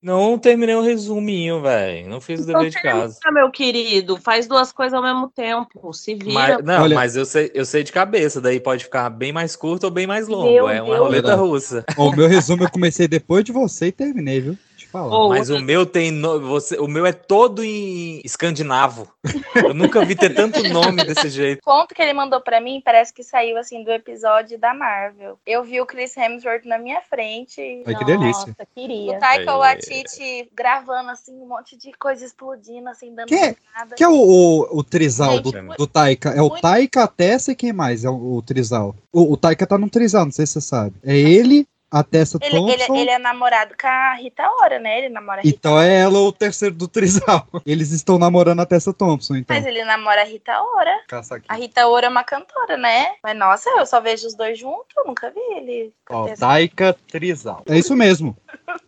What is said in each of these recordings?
Não terminei o resuminho, velho. Não fiz o dever de casa. meu querido, faz duas coisas ao mesmo tempo. Se vira. Mas, não, Olha- mas eu sei, eu sei de cabeça, daí pode ficar bem mais curto ou bem mais longo. Meu é uma Deus. roleta russa. O meu resumo eu comecei depois de você e terminei, viu? Falar. Ô, Mas o meu tem. no- você, o meu é todo em escandinavo. Eu nunca vi ter tanto nome desse jeito. conto que ele mandou pra mim parece que saiu assim do episódio da Marvel. Eu vi o Chris Hemsworth na minha frente. Ai, que delícia. Nossa, queria. O Taika É. Waititi gravando assim um monte de coisa explodindo assim dando Quem é- nada. Que é o, o, o trisal do, Gente, do Taika? É o muito- Taika, a Tessa e quem mais é o, o trisal? O, o Taika tá num trisal, não sei se você sabe. É ele, a Tessa Ele, ele, Thompson. ele é namorado com a Rita Ora, né? Ele namora a Rita Então é ela o terceiro do trisal. Eles estão namorando a Tessa Thompson, então. Mas ele namora a Rita Ora. Caça aqui. A Rita Ora é uma cantora, né? Mas nossa, eu só vejo os dois juntos, eu nunca vi ele. Ó, Taika Trisal. É isso mesmo.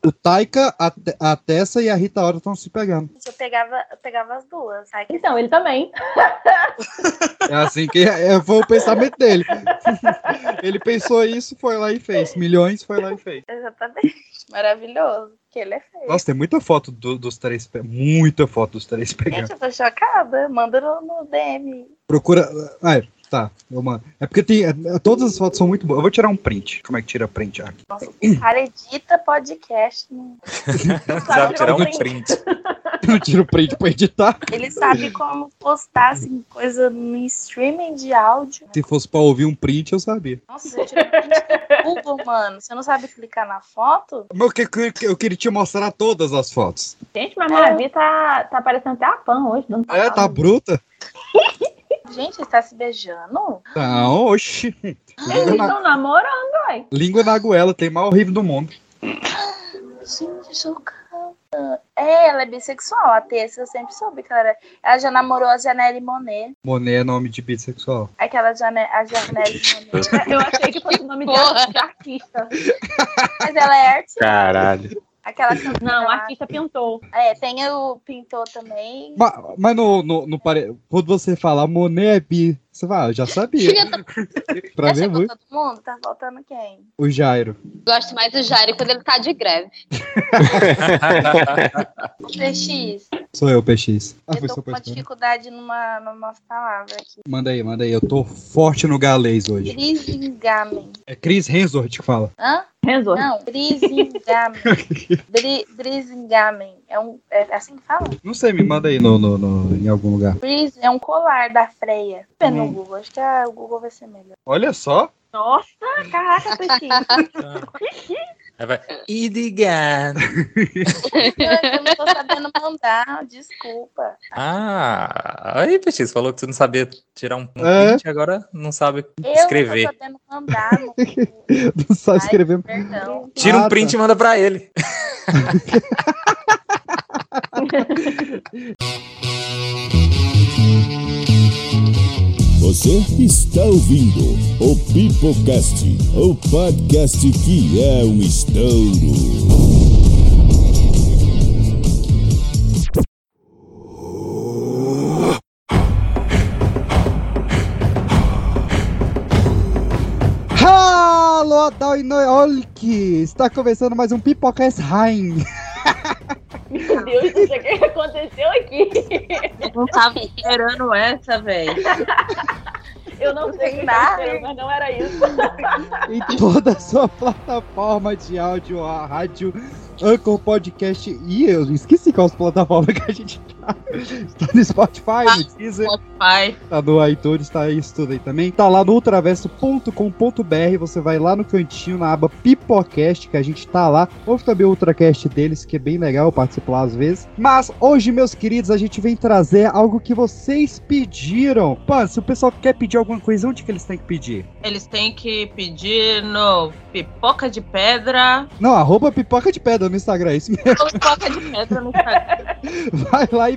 O Taika, a, a Tessa e a Rita Ora estão se pegando. Eu pegava, eu pegava as duas. Ai, que Então, ele também. É assim que é, foi o pensamento dele. Ele pensou isso, foi lá e fez. Milhões, foi lá e fez. Exatamente. Maravilhoso. Que ele é feio. Nossa, tem muita foto do- dos três, muita foto dos três pegando. Gente, eu tô chocada. Manda no, no DM. Procura. Ah, é, tá, eu mando. É porque tem. é, todas as fotos são muito boas. Eu vou tirar um print. Como é que tira print aqui? Nossa, o cara edita podcast. né? Sabe tirar um print. print. Eu tiro print pra editar. Ele sabe como postar assim, coisa no streaming de áudio. Se fosse pra ouvir um print, eu sabia. Nossa, você tira print do Google, mano. Você não sabe clicar na foto? Mas eu, que- que- eu queria te mostrar todas as fotos. Gente, mas Maravi tá, tá parecendo até a Pan hoje. Dando É, tá bruta? Gente, está se beijando? Não, oxi. Eles Língua na, estão namorando, ué. língua na goela, tem mais horrível do mundo. Gente, chocada. É, ela é bissexual. A Tessa eu sempre soube que ela era. Ela já namorou a Janelle Monet. Monet é nome de bissexual. Aquela Jane... a Janelle Monet. Eu achei que fosse o nome de artista. Mas ela é artista. Caralho. Aquela Não, o artista pintou. É, tem o pintor também. Mas, mas no, no, no pare... quando você fala Monet é bi, você vai, ah, eu já sabia. pra Já ver chegou muito. todo mundo? Tá faltando quem? O Jairo. Gosto mais do Jairo quando ele tá de greve. O PX. Sou eu, PX. Ah, eu tô com uma pra dificuldade numa, numa palavra aqui. Manda aí, manda aí. Eu tô forte no galês hoje. Brisingamen. É Chris Hemsworth que fala. Hã? Não, Brisingamen. Bri, Brisingamen. É, um, é assim que fala? Não sei, me manda aí no, no, no- em algum lugar. Bris é um colar da freia. No Hum. Google. Acho que a- o Google vai ser melhor. Olha só. Nossa, caraca, PX. Aí vai. Idigan. Eu não tô sabendo mandar, desculpa. Ah, aí, Peixe, você falou que você não sabia tirar um É. print, agora não sabe Eu escrever. não tô sabendo mandar Google. Não sabe escrever. Perdão. Tira um print e manda pra ele. Você está ouvindo o Pipocast, o podcast que é um estouro. Alô, Adal e Noolk! Está começando mais um Pipocast Rain. Meu Deus, o que aconteceu aqui? Eu não tava esperando essa, velho. Eu não sei o que nada. mas não era isso. em toda a sua plataforma de áudio, a rádio, Anchor Podcast. E eu esqueci qual as plataformas que a gente tá. No Spotify, no Deezer, Spotify. tá no iTunes, tá isso tudo aí também. Tá lá no ultraverso.com.br. Você vai lá no cantinho, na aba Pipocast, que a gente tá lá. Ouve também o Ultracast deles, que é bem legal, eu participo lá às vezes. Mas hoje, meus queridos, a gente vem trazer algo que vocês pediram. Pô, se o pessoal quer pedir alguma coisa, onde que eles têm que pedir? Eles têm que pedir no Pipoca de Pedra. Não, arroba pipoca de pedra no Instagram, é isso mesmo. Pipoca de Pedra no Instagram. Vai lá e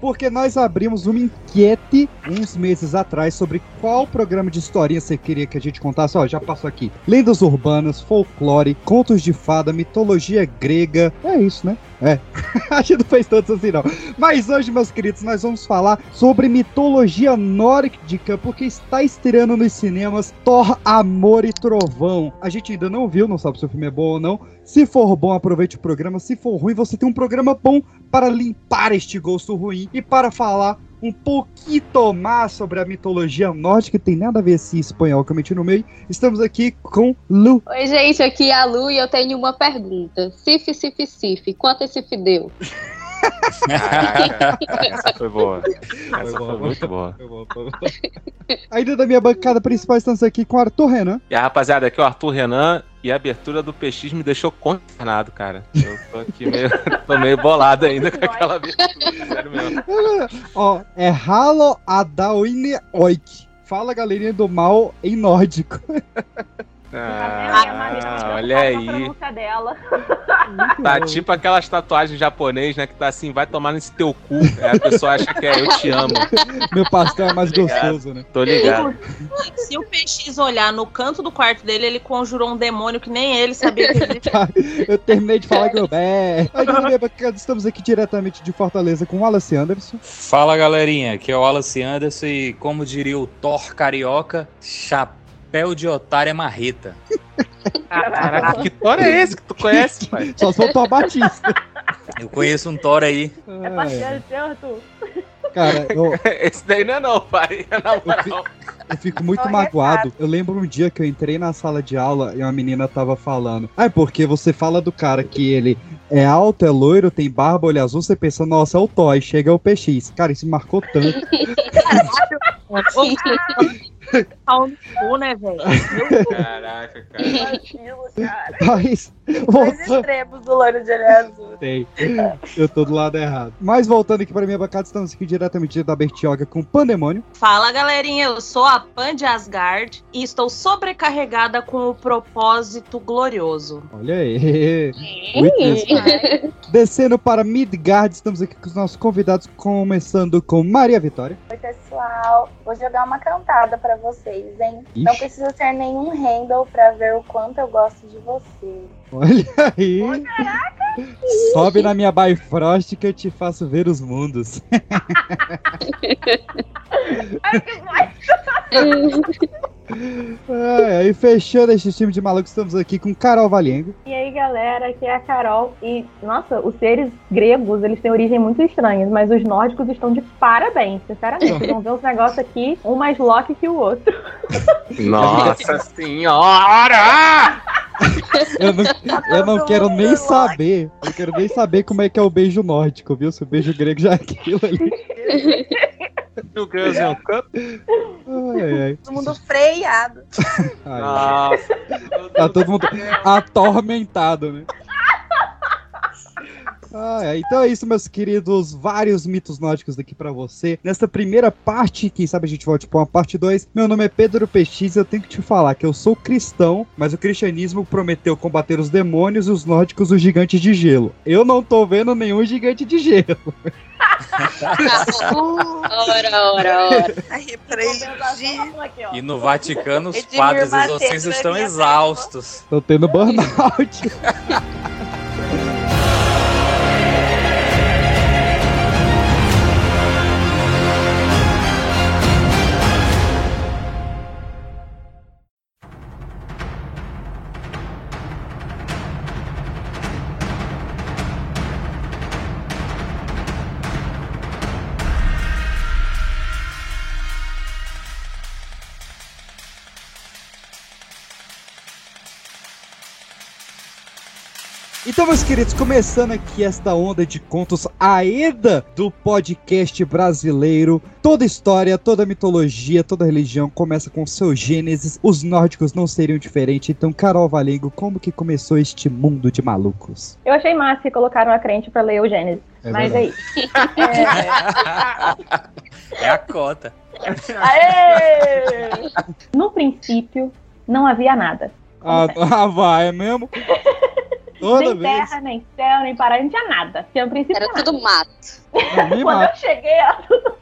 porque nós abrimos uma enquete uns meses atrás sobre qual programa de historinha você queria que a gente contasse. Ó, já passou aqui. Lendas urbanas, folclore, contos de fada, mitologia grega. É isso, né? É, a gente não fez todos assim, não. Mas hoje, meus queridos, nós vamos falar sobre mitologia nórdica, porque está estreando nos cinemas Thor, Amor e Trovão. A gente ainda não viu, não sabe se o filme é bom ou não. Se for bom, aproveite o programa. Se for ruim, você tem um programa bom para limpar este gosto ruim e para falar um pouquinho mais sobre a mitologia nórdica, que tem nada a ver esse espanhol que eu meti no meio. Estamos aqui com Lu. Oi, gente, aqui é a Lu e eu tenho uma pergunta. Cif, cif, cif, quanto esse fideu? Caraca, essa foi boa. Foi Essa boa, foi muito boa. Foi foi. Ainda da minha bancada principal, estamos aqui com Arthur Renan. E a rapaziada, aqui é o Arthur Renan e a abertura do PX me deixou consternado, cara. Eu tô aqui meio, tô meio bolado ainda com aquela abertura, sério mesmo. Ó, é Halo Adawine Oik. Fala galerinha do mal em nórdico. Ah, olha aí. dela. Tá tipo aquelas tatuagens japonês, né? Que tá assim, vai tomar nesse teu cu. Aí a pessoa acha que é eu te amo. Meu pastel é mais Obrigado. gostoso, né? Tô ligado. Se o PX olhar no canto do quarto dele, ele conjurou um demônio que nem ele sabia que existia. Tá, eu terminei de falar que eu. É. Estamos aqui diretamente de Fortaleza com o Wallace Anderson. Fala galerinha, aqui é o Wallace Anderson e como diria o Thor carioca, chapéu de otário é marreta. Caraca, que Thor é esse que tu conhece, pai? Só soltou a Batista. Eu conheço um Thor aí. É parceiro seu, Arthur? cara, eu, Esse daí não é não, pai. Na moral. eu fico muito Tô magoado. Eu lembro um dia que eu entrei na sala de aula e uma menina tava falando. Ah, é porque você fala do cara que ele é alto, é loiro, tem barba, olho azul, você pensa, nossa, é o Toy, chega o PX. Cara, isso me marcou tanto. Pau no cu, né, velho? Caraca, cara. Vacilo, cara. Mas, Dois extremos do loiro de olho azul. Tem. Eu tô do lado errado. Mas voltando aqui pra minha bancada, estamos aqui diretamente da Bertioga com Pandemônio. Fala galerinha, eu sou a Pan de Asgard e estou sobrecarregada com o propósito glorioso. Olha aí. Descendo para Midgard, estamos aqui com os nossos convidados, começando com Maria Vitória. Oi, pessoal. Vou jogar uma cantada pra vocês, hein? Não Ixi. precisa ter nenhum handle pra ver o quanto eu gosto de você. Olha aí. Sobe na minha Bifrost que eu te faço ver os mundos. Ai, que Ai, aí fechando este time de malucos, estamos aqui com Carol Valengo. E aí, galera, aqui é a Carol. E, nossa, os seres gregos, eles têm origem muito estranha, mas os nórdicos estão de parabéns, sinceramente. Vocês vão ver uns negócios aqui, um mais Loki que o outro. Nossa senhora! Eu não, eu não quero nem lá. saber. Eu não quero nem saber como é que é o beijo nórdico, viu? Se o beijo grego já é aquilo ali. Meu Deus, é canto. Ai, ai. Todo mundo freado. ai. Nossa. Tá todo mundo atormentado, né? Ah. Então é isso, meus queridos. Vários mitos nórdicos aqui pra você. Nesta primeira parte, quem sabe a gente volte pra uma parte 2. Meu nome é Pedro PX e eu tenho que te falar que eu sou cristão, mas o cristianismo prometeu combater os demônios e os nórdicos os gigantes de gelo. Eu não tô vendo nenhum gigante de gelo. Ora, ora, ora. E no Vaticano os padres exorcistas estão minha exaustos. Tô tendo burnout. Então, meus queridos, começando aqui esta onda de contos AEDA do podcast brasileiro. Toda história, toda mitologia, toda religião começa com seu gênesis. Os nórdicos não seriam diferentes. Então, Carol Valengo, como que começou este mundo de malucos? Eu achei massa que colocaram a crente pra ler o Gênesis. É mas verdade. aí, É a cota. Aê! no princípio, não havia nada. Ah, ah, vai, é mesmo? Toda nem vez. terra, nem céu, nem paraíso, não tinha nada. Tinha no princípio Era nada. tudo mato. Quando mata. eu cheguei, era tudo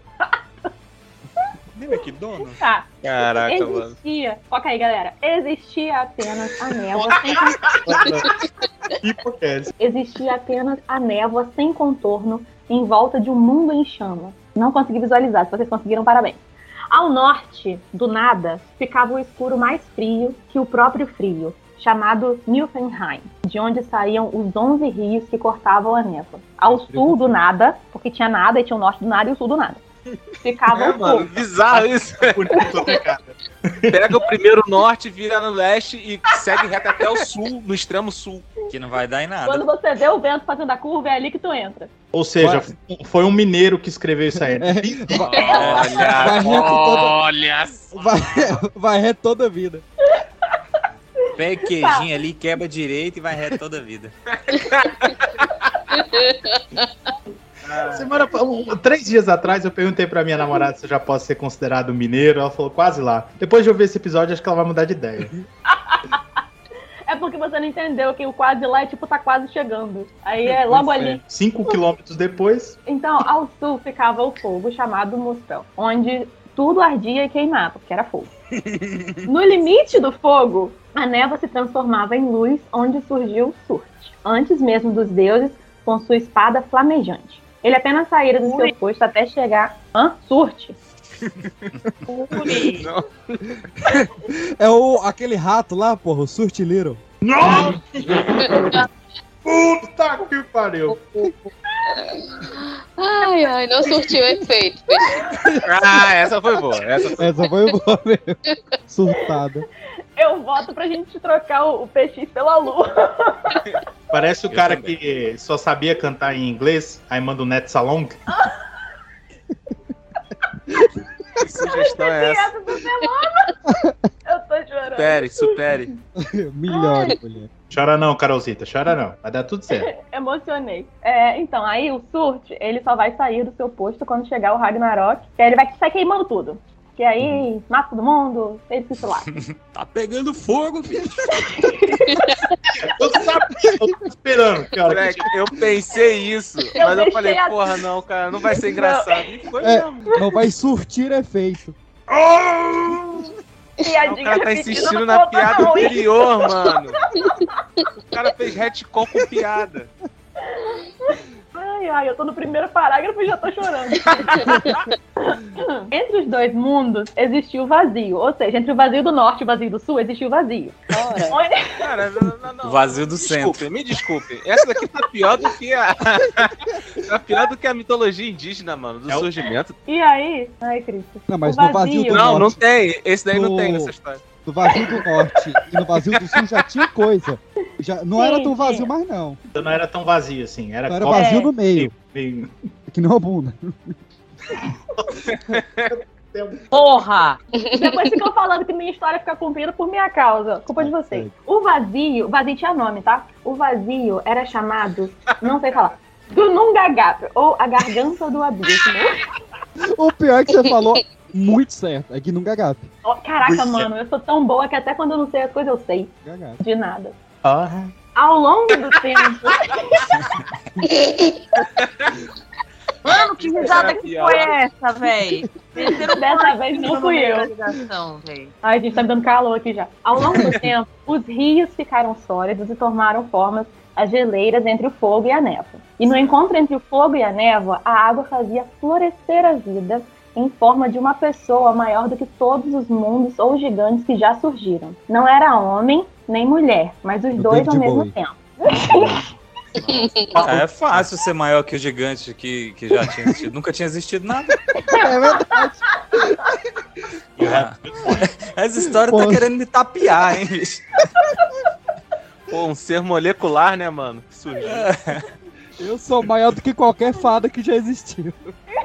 Nem McDonald's. Tá. Caraca, mano. Existia. Foca aí, galera. Existia apenas a névoa sem Hipocast. Existia apenas a névoa sem contorno em volta de um mundo em chama. Não consegui visualizar, se vocês conseguiram, parabéns. Ao norte, do nada, ficava o escuro mais frio que o próprio frio, chamado Niflheim, de onde saíam os 11 rios que cortavam a névoa. Ao sul do nada, porque tinha nada e tinha o norte do nada e o sul do nada. Ficava É, o mano, bizarro isso. Bonito, né, cara? Pega o primeiro norte, vira no leste e segue reto até o sul, no extremo sul. Que não vai dar em nada. Quando você vê o vento fazendo a curva, é ali que tu entra. Ou seja, foi um mineiro que escreveu isso aí. Vai, Olha, Vai reto toda- olha. vai, vai reto toda a vida. Pega queijinho ali, quebra direito e vai reto toda a vida. Semana, um- três dias atrás eu perguntei pra minha namorada se eu já posso ser considerado mineiro. Ela falou quase lá. Depois de ouvir esse episódio, acho que ela vai mudar de ideia. É porque você não entendeu que o quase lá é tipo tá quase chegando. Aí é logo ali. Cinco quilômetros depois, Então, ao sul ficava o fogo chamado Muspel, onde tudo ardia e queimava, porque era fogo. No limite do fogo, a névoa se transformava em luz, onde surgiu Surte, antes mesmo dos deuses, com sua espada flamejante. Ele apenas saíra do seu posto até chegar. Hã? Surte? Ui. É o, aquele rato lá, porra, o Surti Little. puta que pariu. Ai, ai, não surtiu efeito. Ah, essa foi boa. Essa foi... Essa foi boa mesmo. Surtada. Eu voto pra gente trocar o, o PX pela lua. Parece o Eu cara também. que só sabia cantar em inglês, aí manda o Net Salong. Que sugestão é essa? Semana. Eu tô chorando. Supere, supere. Melhor, mulher. Chora não, Carolzita, chora não. Vai dar tudo certo. Emocionei. É, então, aí o Surte, ele só vai sair do seu posto quando chegar o Ragnarok, que aí ele vai sair queimando tudo. Que aí mata todo mundo, fez isso lá. Tá pegando fogo, filho. Eu sabia, eu tô esperando. Que Moleque, eu pensei isso, Eu mas eu falei, a- porra, não, cara, não vai ser engraçado. E foi É. mesmo. Não vai surtir efeito. O Piadinha cara tá insistindo não na piada não, anterior, mano. O cara fez retcon com piada. Ai, ai, eu tô no primeiro parágrafo e já tô chorando. entre os dois mundos existiu o vazio. Ou seja, entre o vazio do norte e o vazio do sul existiu o vazio. Onde- Cara, não, não, não. Vazio do centro. Desculpem, me desculpem. Essa daqui tá pior do que a. tá pior do que a mitologia indígena, mano, do É o- surgimento. E aí? Ai, Cristo. Não, mas O no vazio do Não, não norte, tem. Esse daí não No- tem nessa história. No vazio do norte e no vazio do sul já tinha coisa. Já, não Sim, era tão vazio tinha. mais, não. Então não era tão vazio assim. Era, era vazio É. no meio, meio- que não a bunda. Porra! Depois ficam falando que minha história fica comprida por minha causa. Culpa de vocês. O vazio, o vazio tinha nome, tá? O vazio era chamado, não sei falar, do Nungagap, ou a garganta do abismo. O pior é que você falou muito certo. É que não gagap. Ó, Caraca, mano, eu sou tão boa que até quando eu não sei as coisas eu sei. Gagap. De nada. Ah, Ao longo do tempo. Mano, que risada que foi essa, véi? Dessa vez não fui eu. Ai, gente, tá me dando calor aqui já. Ao longo do tempo, os rios ficaram sólidos e tomaram formas as geleiras entre o fogo e a névoa. E no encontro entre o fogo e a névoa, a água fazia florescer a vida em forma de uma pessoa maior do que todos os mundos ou gigantes que já surgiram. Não era homem nem mulher, mas os O dois ao mesmo Bowie. tempo. Ah, é fácil ser maior que o gigante que, que já tinha existido. Nunca tinha existido nada. É verdade. Ah, Essa história Pô. tá querendo me tapear, hein, bicho? Pô, um ser molecular, né, mano? Que surgiu. Eu sou maior do que qualquer fada que já existiu.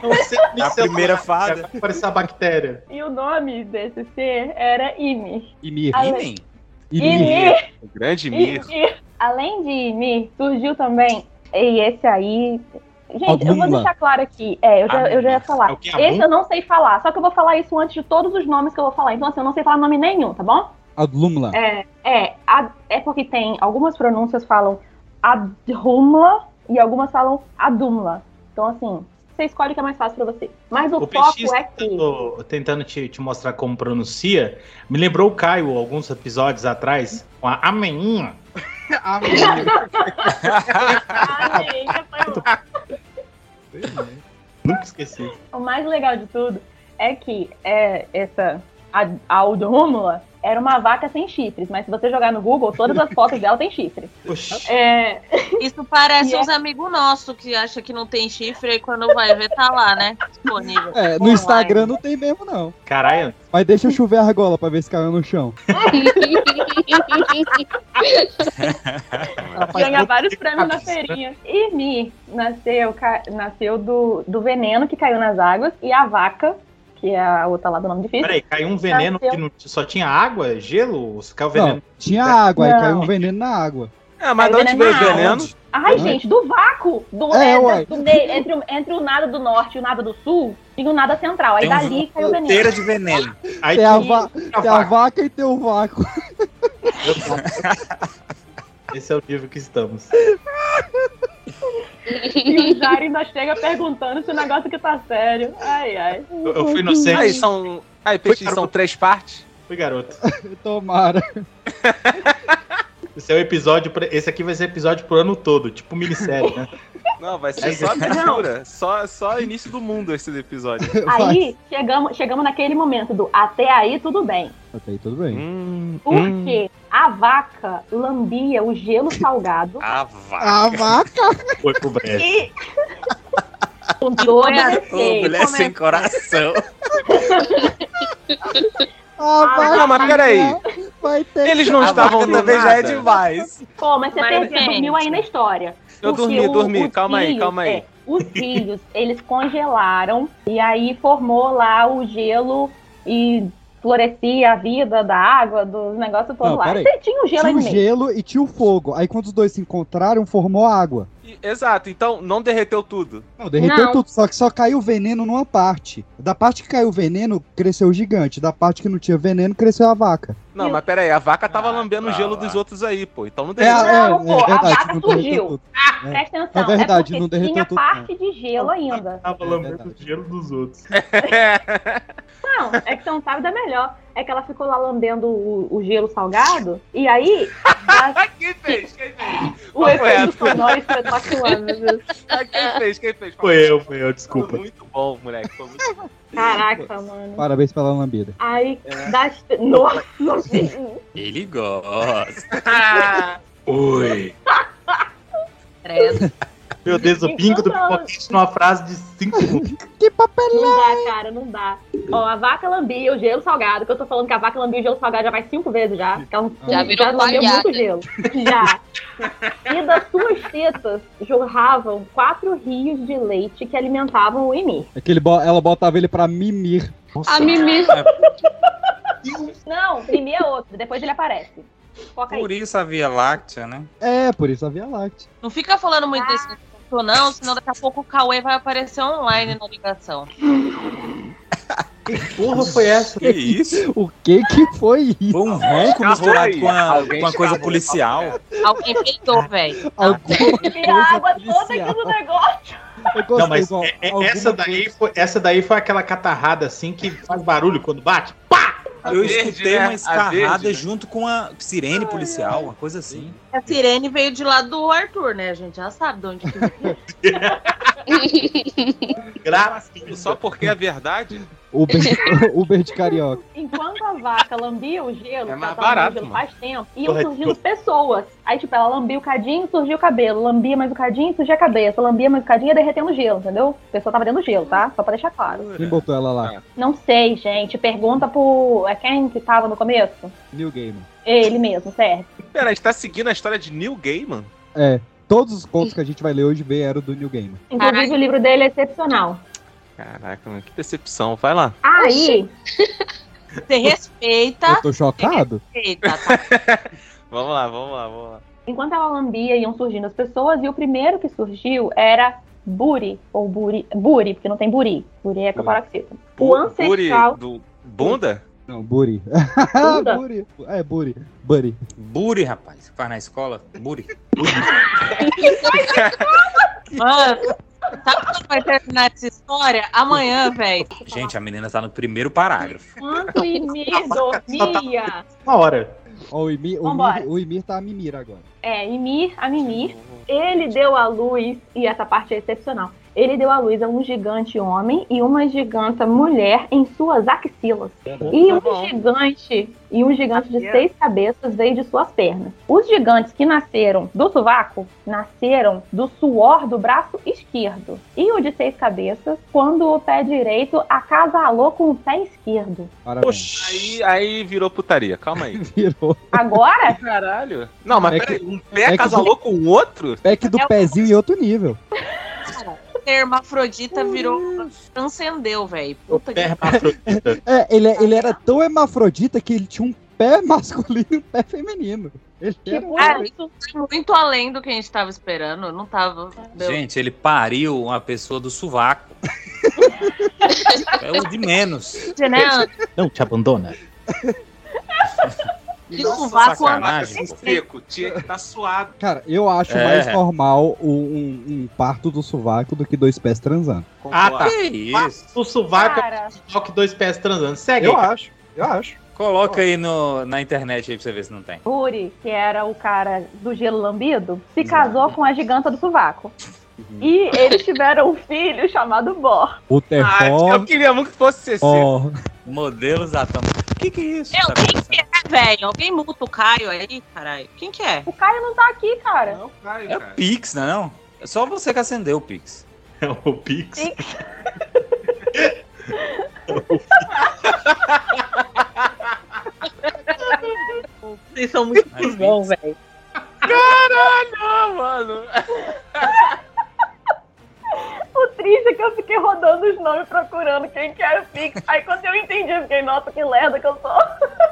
me A primeira fada. Aparecer a bactéria. E o nome desse ser era Ymir. Ymir. Ah, Ymir? Ymir! O grande Mir. Ymir. Além de Ymir, surgiu também. E esse aí. Gente, eu vou deixar claro aqui. É, eu já, eu já ia É falar. que, Esse eu não sei falar. Só que eu vou falar isso antes de todos os nomes que eu vou falar. Então, assim, eu não sei falar nome nenhum, tá bom? Adlumla. É, é, a- é porque tem algumas pronúncias falam Adhumla e algumas falam Adumla. Então, assim, você escolhe o que é mais fácil pra você. Mas o, O foco PX é que. tentando, tentando te, te mostrar como pronuncia, me lembrou o Caio alguns episódios atrás, com a ameinha. Gente, foi Nunca esqueci. O mais legal de tudo é que é, essa a, a Audrúmula era uma vaca sem chifres, mas se você jogar no Google, todas as fotos dela tem chifre. É, Isso parece E é- uns amigos nossos que acham que não tem chifre e quando vai ver tá lá, né? Disponível. É, no Online. Instagram não tem mesmo, não. Caralho, Mas deixa chover a argola pra ver se caiu no chão. Ganha vários prêmios na feirinha. E Mi nasceu, ca- nasceu do, do veneno que caiu nas águas e a vaca, que é a outra lá do nome difícil. peraí, caiu um veneno que não, só tinha água, gelo? Se caiu Não, veneno. tinha água, aí Não. caiu um veneno na água. É, mas de Aí onde veneno veio o água. veneno? Ai, gente, do vácuo! Do, É, é, ué. do entre, o- entre o nada do norte e o nada do sul, tinha o nada central. Aí Tem dali caiu o veneno. de veneno. Aí Tem a, va- a tem a vaca. vaca e tem o vácuo. Esse é o nível que estamos. E o Jair ainda chega perguntando se o negócio aqui tá sério. Ai, ai. Eu, eu fui inocente. Aí são. Aí, PX, são três partes. Fui garoto. Tomara. Esse é o episódio. pra- Esse aqui vai ser episódio pro ano todo, tipo minissérie, né? Não, vai ser só abertura. Só, só início do mundo esse episódio. Aí chegamos, chegamos naquele momento do até aí tudo bem. Até aí tudo bem. Hum, hum. Porque a vaca lambia o gelo salgado A vaca. A vaca. Foi pro breve. e. Com respeito. mulher sem coração. A Ah, vaca. Não, mas peraí. Vai ter. Eles não a estavam também já é demais. Pô, mas você Mas, perdeu, gente. dormiu aí na história. Eu Porque dormi, o- dormi. os Calma aí, rios, calma aí. é, os rios, eles congelaram e aí formou lá o gelo e florescia a vida da água, dos negócios todos lá. tinha o gelo aí Tinha o gelo e tinha o fogo. Aí quando os dois se encontraram, formou água. E- Exato, então não derreteu tudo. Não, derreteu Não. tudo, só que só caiu veneno numa parte. Da parte que caiu veneno, cresceu o gigante. Da parte que não tinha veneno, cresceu a vaca. Não, mas pera aí, a vaca tava Ah, lambendo o tá gelo lá. dos outros aí, pô. Então não É, derreteu. é, Não, pô, é a verdade, vaca não derreteu surgiu. tudo. Presta atenção, É verdade, é não derreteu tinha tudo, parte de gelo ainda. Tava É lambendo o gelo dos outros. Não, é que você não sabe da melhor. É que ela ficou lá lambendo o, o gelo salgado, e aí a- Quem fez? Quem fez? o foi efeito sonoro espetacular, meu Deus. Quem fez? Quem fez? Foi eu, foi eu, Foi desculpa. muito bom, moleque. Foi muito bom. Caraca, mano. Parabéns pela lambida. Aí, É. das... Nossa, Ele gosta. Oi. Credo. Meu Deus, o bingo do pipoquete numa frase de 5 segundos. Que papelão! não dá, cara, não dá. Ó, a vaca lambia o gelo salgado, que eu tô falando que a vaca lambia o gelo salgado já faz cinco vezes já. Que ela Já virou lambeu palhada. muito gelo. Já. E das suas tetas jorravam quatro rios de leite que alimentavam o Emir. Aquele bo- ela botava ele pra mimir. A Mimi. Não, Emir é outro, depois ele aparece. Foca aí. Por isso a Via Láctea, né? É, por isso a Via Láctea. Não fica falando muito desse assunto, não, senão daqui a pouco o Cauê vai aparecer online na ligação. Que porra foi essa? Que isso? O que que foi isso? Foi um ronco misturado com a, com a coisa policial. Alguém peidou, velho. Tira a água toda aqui do negócio. Não, mas igual, é- é- essa, daí foi, essa daí foi aquela catarrada assim que faz barulho quando bate. Pá! Eu verde, escutei né? uma escarrada verde, né? junto com a sirene policial, uma coisa assim. A sirene veio de lá do Arthur, né? A gente já sabe de onde que veio. Graças Só porque é verdade? Uber, Uber de carioca. Enquanto a vaca lambia o gelo, É mais ela tava barato, mano. faz tempo, iam Correto. surgindo pessoas. Aí, tipo, ela lambia o cadinho, surgia o cabelo. Lambia mais o cadinho, surgia a cabeça. Lambia mais o cadinho, ia derretendo o gelo, entendeu? A pessoa tava dentro do gelo, tá? Só pra deixar claro. Quem botou ela lá? Não sei, gente. Pergunta pro... É quem que tava no começo? New Gamer. Ele mesmo, certo. Pera, a gente tá seguindo a história de Neil Gaiman? É, todos os contos que a gente vai ler hoje vieram do New Gamer. Inclusive, Caraca. o livro dele é excepcional. Caraca, mano, que decepção. Vai lá. Aí, Você respeita, Eu tô chocado. respeita, tá? Vamos lá, vamos lá, vamos lá. enquanto ela lambia, iam surgindo as pessoas. E o primeiro que surgiu era Buri. Ou Buri. Buri, porque não tem Buri. Buri é proparoxítona. O ancestral... Buri do bunda? Não, Buri. Buri. É, Buri. Buddy. Buri, rapaz. Que faz na escola? Buri. Mano, Sabe quando vai terminar essa história? Amanhã, velho. Gente, a menina tá no primeiro parágrafo. Enquanto o Ymir dormia. Uma hora. O Ymir, o. Ymir, o Ymir tá a mimir agora. É, Ymir, a Mimir, ele deu à luz, e essa parte é excepcional, ele deu à luz a um gigante homem e uma giganta mulher em suas axilas. E Tá um gigante, e um gigante de seis cabeças veio de suas pernas. Os gigantes que nasceram do sovaco, nasceram do suor do braço esquerdo. E o de seis cabeças, quando o pé direito acasalou com o pé esquerdo. Aí, aí virou putaria, calma aí. Virou. Agora, Caralho. Não, mas É peraí, que- um pé é que- casalou com o outro? Pack do É o- pezinho em outro nível. Hermafrodita virou. Transcendeu, velho. Puta que Hermafrodita. É, ele, ele era tão hermafrodita que ele tinha um pé masculino e um pé feminino. Ele era... isso. muito além do que a gente tava esperando. Não tava. Deu- Gente, ele pariu uma pessoa do sovaco. é o de menos. Não te abandona. Que anda- pô. Seco, tinha que estar suado. Cara, eu acho É. mais normal um, um- um parto do sovaco do que dois pés transando. Ah, tá. Que isso? O sovaco é Cara, só que dois pés transando. Segue. Eu aí. acho, eu acho. Coloca aí no, na internet aí pra você ver se não tem. Uri, que era o cara do gelo lambido, se casou com a giganta do sovaco. E eles tiveram um filho chamado Bor. O Ah, terror. eu queria muito que fosse CC. ó, Modelos atômicos. O que, que é isso? Tá quem que é, velho? Alguém multa o Caio aí, caralho? Quem que é? O Caio não tá aqui, cara. Não, Caio, É o cara. Pix, não é não? É só você que acendeu o Pix. É o Pix. Vocês são muito bom, velho. Ah, mano. O triste é que eu fiquei rodando os nomes procurando quem que era o Pix. Aí quando eu entendi, eu fiquei, nossa, que lerda que eu sou.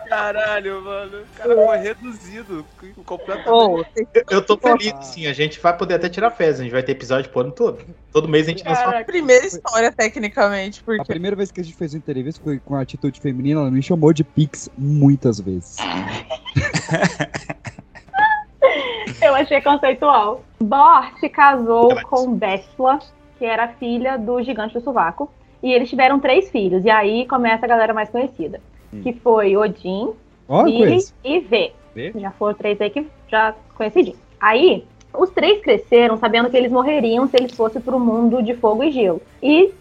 Caralho, mano. O cara foi reduzido. Completamente. Ô, Eu, tô feliz, sim. A gente vai poder até tirar férias. A gente vai ter episódio pro ano todo. Todo mês a gente lança uma primeira história, tecnicamente, a porque. primeira vez que a gente fez uma entrevista com, com a atitude feminina, ela me chamou de Pix muitas vezes. eu achei conceitual. Bor se casou com Bestla, que era filha do gigante do sovaco. E eles tiveram três filhos. E aí começa a galera mais conhecida. Que foi Odin, Billy coisa. e V. V? Já foram três aí que já conheci. Aí, os três cresceram sabendo que eles morreriam se eles fossem pro mundo de fogo e gelo. E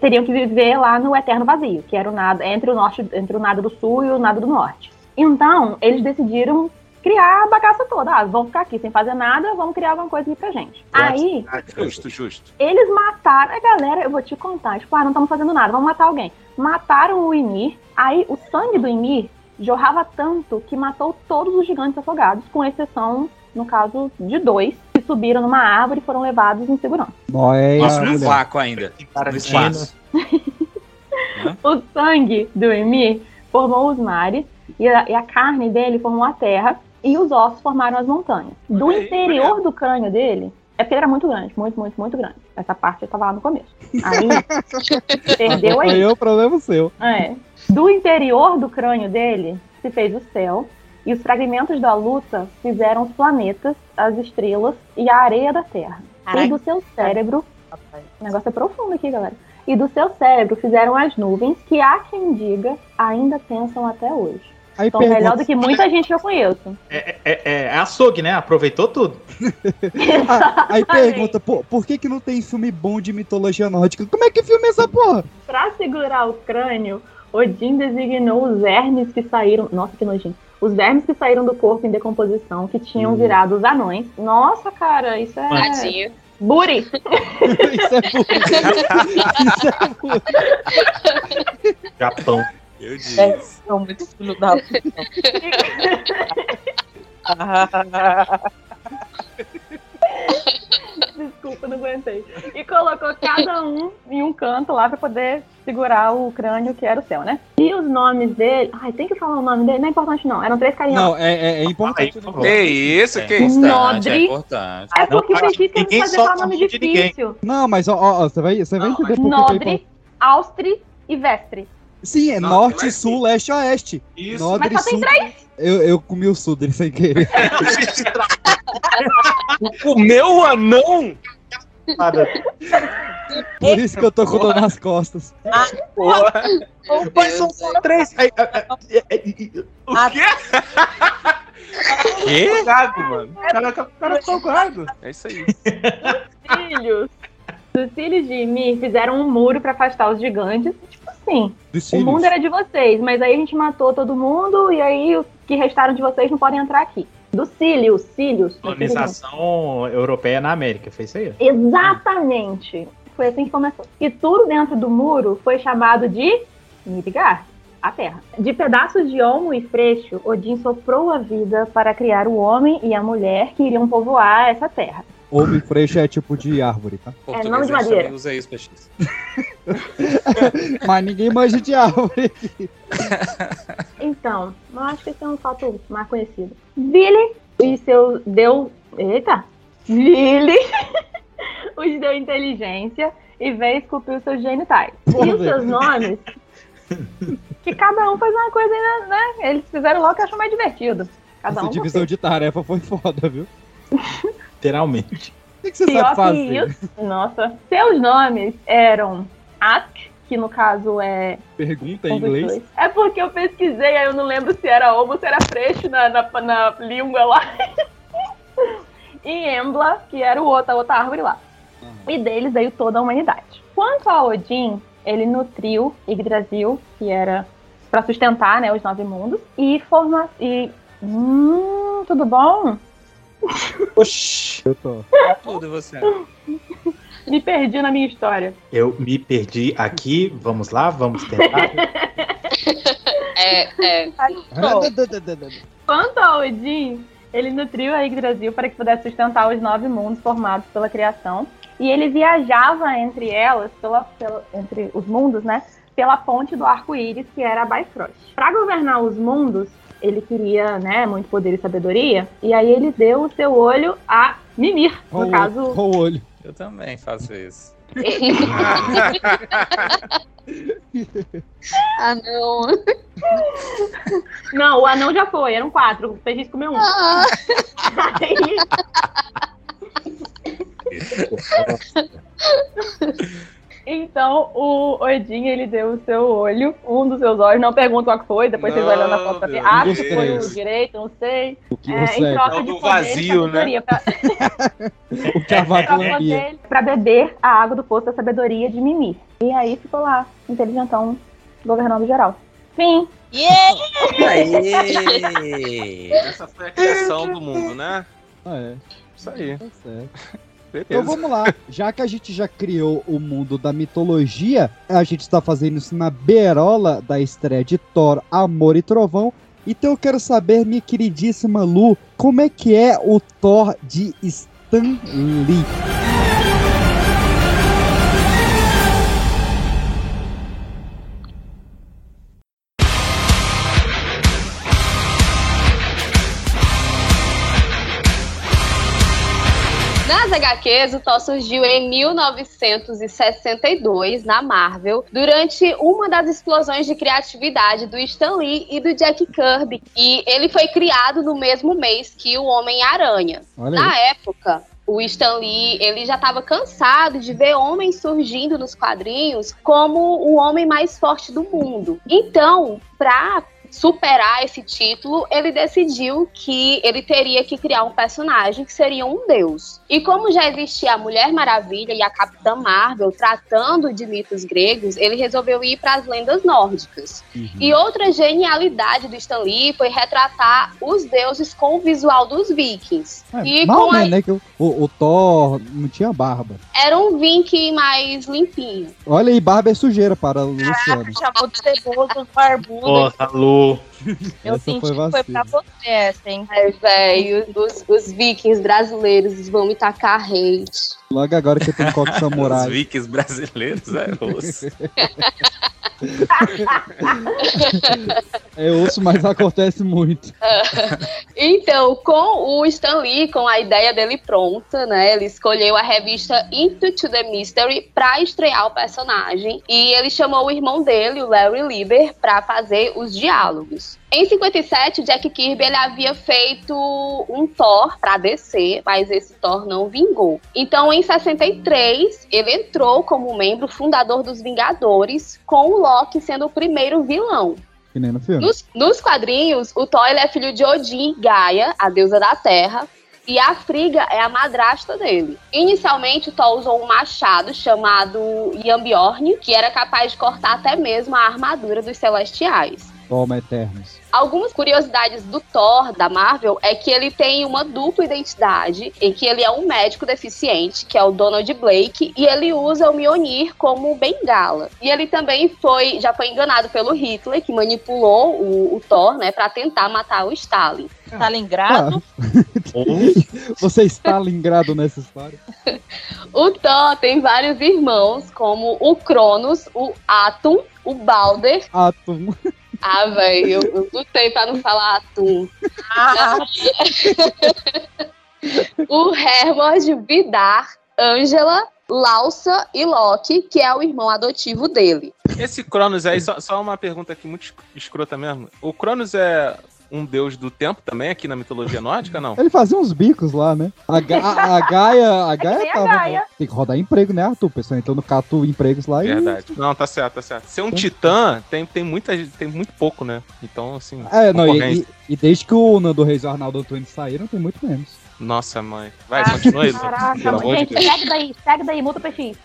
teriam que viver lá no eterno vazio, que era o nada entre o norte, entre o nada do sul e o nada do norte. Então, eles decidiram criar a bagaça toda. Ah, vamos ficar aqui sem fazer nada, vamos criar alguma coisa aqui pra gente. Aí, Justo, justo. eles mataram a galera, eu vou te contar, tipo, ah, não estamos fazendo nada, vamos matar alguém. Mataram o Ymir, aí o sangue do Ymir jorrava tanto que matou todos os gigantes afogados, com exceção, no caso, de dois, que subiram numa árvore e foram levados em segurança. Nossa, no vácuo ainda. No espaço. O sangue do Ymir formou os mares, e a, e a carne dele formou a terra, e os ossos formaram as montanhas. Do interior do crânio dele, é porque ele era muito grande, muito, muito, muito grande. Essa parte eu tava lá no começo. Aí, perdeu aí. Aí é o problema seu. É. Do interior do crânio dele se fez o céu, e os fragmentos da luta fizeram os planetas, as estrelas e a areia da Terra. E Caraca. do seu cérebro, o negócio é profundo aqui, galera. E do seu cérebro fizeram as nuvens que há quem diga ainda pensam até hoje. Aí São melhor pergunta, do que muita gente que eu conheço. É, é, é açougue, né? Aproveitou tudo. Ah, aí pergunta, pô, por que que não tem filme bom de mitologia nórdica? Como é que filme é essa porra? Pra segurar o crânio, Odin designou os vermes que saíram. Nossa, que nojinho. Os vermes que saíram do corpo em decomposição, que tinham Hum. virado os anões. Nossa, cara, isso é. Tadinho. Buri! Isso é burro. Isso é burro. Japão. Eu disse. É, são muito filho da puta. Desculpa, não aguentei. E colocou cada um em um canto lá pra poder segurar o crânio que era o céu, né? E os nomes dele. Ai, tem que falar o nome dele? Não é importante, não. Eram três carinhas. Não, é, é, é importante. Que isso, que É isso? importante, é Nodri. importante. É porque Não, o Peixe quer fazer falar nome de ninguém. difícil. Não, mas ó, ó, você vai, você vai Não, entender por que que é Nodre, importante. Austri e Vestre. Sim, é Não, norte, mas sul, leste e oeste. Isso. Nodre, Mas só tem sul. Eu, eu comi o sul dele sem querer. O meu anão? Por isso que eu tô com dor nas costas. Porra. Mas são só três. Ai, ai, ai, O Ah. quê? Quê? Gago, mano. O cara, o cara ficou gago. É isso aí. filhos. Os filhos de Ymir fizeram um muro pra afastar os gigantes. Assim, o mundo era de vocês, mas aí a gente matou todo mundo e aí os que restaram de vocês não podem entrar aqui. Dos cílios, cílios. Colonização europeia na América, foi isso aí? Exatamente. Foi assim que começou. E tudo dentro do muro foi chamado de Midgard, a terra. De pedaços de olmo e freixo, Odin soprou a vida para criar o homem e a mulher que iriam povoar essa terra. Homem freixo é tipo de árvore, tá? Português, nome de madeira. Usa isso, PX. Mas ninguém manja de árvore. Então, eu acho que esse é um fato mais conhecido. Vili e seu deu. Eita! Vili os deu inteligência e veio esculpir os seus genitais. Porra, e os seus nomes. que cada um faz uma coisa, né? né? Eles fizeram logo que eu acho mais divertido. Cada Essa um. divisão de tarefa foi foda, viu? Literalmente. O que, que você Pior sabe que fazer? isso. Nossa. Seus nomes eram Ask, que no caso é Pergunta em inglês. dois. É porque eu pesquisei, aí eu não lembro se era ovo ou se era freixo na, na, na língua lá. e Embla, que era o outro, a outra árvore lá. E deles veio toda a humanidade. Quanto a Odin, ele nutriu Yggdrasil, que era para sustentar né, os nove mundos, e forma. E, hum, tudo bom? Oxi, Eu tô. Tudo você. Me perdi na minha história. eu me perdi aqui. Vamos lá, vamos tentar. É, é. Quanto a Odin, ele nutriu a Yggdrasil para que pudesse sustentar os nove mundos formados pela criação. E ele viajava entre elas, pela, pela- entre os mundos, né? Pela ponte do arco-íris, que era a Bifrost. Para governar os mundos, ele queria, né, muito poder e sabedoria. E aí ele deu o seu olho a Mimir. No o- caso, o olho? Eu também faço isso. ah, não. não, o anão já foi, eram quatro. O Peixe comeu um. Ah, Aí, Então, o Odin, ele deu o seu olho, um dos seus olhos, não pergunto qual que foi, depois vocês Não, olham na foto pra ver. Acho que foi o direito, não sei. O que É, você em troca É o de do poder vazio, e sabedoria. Pra, O que a vaca poder, pra beber a água do poço da sabedoria de Mimir. E aí ficou lá, inteligentão, governando geral. Fim. Aê! Essa foi a criação do mundo, né? Ah, é. Isso aí. Tá certo. Beleza. Então vamos lá. Já que a gente já criou o mundo da mitologia, a gente está fazendo isso na beirola da estreia de Thor, Amor e Trovão. Então eu quero saber, minha queridíssima Lu, como é que é o Thor de Stan Lee? HQs, o Thor surgiu em 1962 na Marvel, durante uma das explosões de criatividade do Stan Lee e do Jack Kirby. E ele foi criado no mesmo mês que o Homem-Aranha. Na época, o Stan Lee ele já estava cansado de ver homens surgindo nos quadrinhos como o homem mais forte do mundo. Então, para superar esse título, ele decidiu que ele teria que criar um personagem que seria um deus. E como já existia a Mulher Maravilha e a Capitã Marvel tratando de mitos gregos, ele resolveu ir para as lendas nórdicas. Uhum. E outra genialidade do Stan Lee foi retratar os deuses com o visual dos vikings. É, e mal, com a- né, né, que o, o, Thor não tinha barba. Era um viking mais limpinho. Olha aí, barba é sujeira para o Luciano. Chamou de ceboso, barbudo. Porra, Lu. Eu Essa senti foi que foi pra você essa, hein? É, velho, os, os vikings brasileiros vão me tacar hate. Logo agora que eu tenho coque Os samurai. vikings brasileiros é osso. É osso, mas acontece muito. Então, com o Stan Lee, com a ideia dele pronta, né? Ele escolheu a revista Into to the Mystery pra estrear o personagem. E ele chamou o irmão dele, o Larry Lieber, pra fazer os diálogos. Em 57, Jack Kirby ele havia feito um Thor para DC, mas esse Thor não vingou. Então, em 63, ele entrou como membro fundador dos Vingadores, com o Loki sendo o primeiro vilão. Que nem no filme. Nos, nos quadrinhos, o Thor é filho de Odin Gaia, a deusa da terra, e a Frigga é a madrasta dele. Inicialmente, o Thor usou um machado chamado Yambjorn, que era capaz de cortar até mesmo a armadura dos Celestiais. Toma Eternos. Algumas curiosidades do Thor, da Marvel, é que ele tem uma dupla identidade, em que ele é um médico deficiente, que é o Donald Blake, e ele usa o Mjolnir como bengala. E ele também foi, já foi enganado pelo Hitler, que manipulou o, o Thor, né, para tentar matar o Stalin. Stalingrado. Você está lingrado nessa história? O Thor tem vários irmãos, como o Cronos, o Atum, o Balder. Atum. Ah, velho, eu, eu lutei pra não falar Atum. o Hermod, Vidar, Ângela, Lausa e Loki, que é o irmão adotivo dele. Esse Cronos aí, só, só uma pergunta aqui muito escrota mesmo. O Cronos é um deus do tempo também aqui na mitologia nórdica, não? Ele fazia uns bicos lá, né? A, Ga- a, a Gaia, a Gaia a tava. Gaia. Tem que rodar emprego, né, Arthur? Pessoal entrou no Catu Empregos lá e. Verdade. Não, tá certo, tá certo. Ser um titã tem, tem, muita, tem muito pouco, né? Então, assim. É, não, e, e- e desde que o Nando Reis e o Arnaldo Antônio saíram, tem muito menos. Nossa, mãe. Vai, continua aí. Caraca, Pelo amor de gente, Deus. segue daí, segue daí, multa o PX.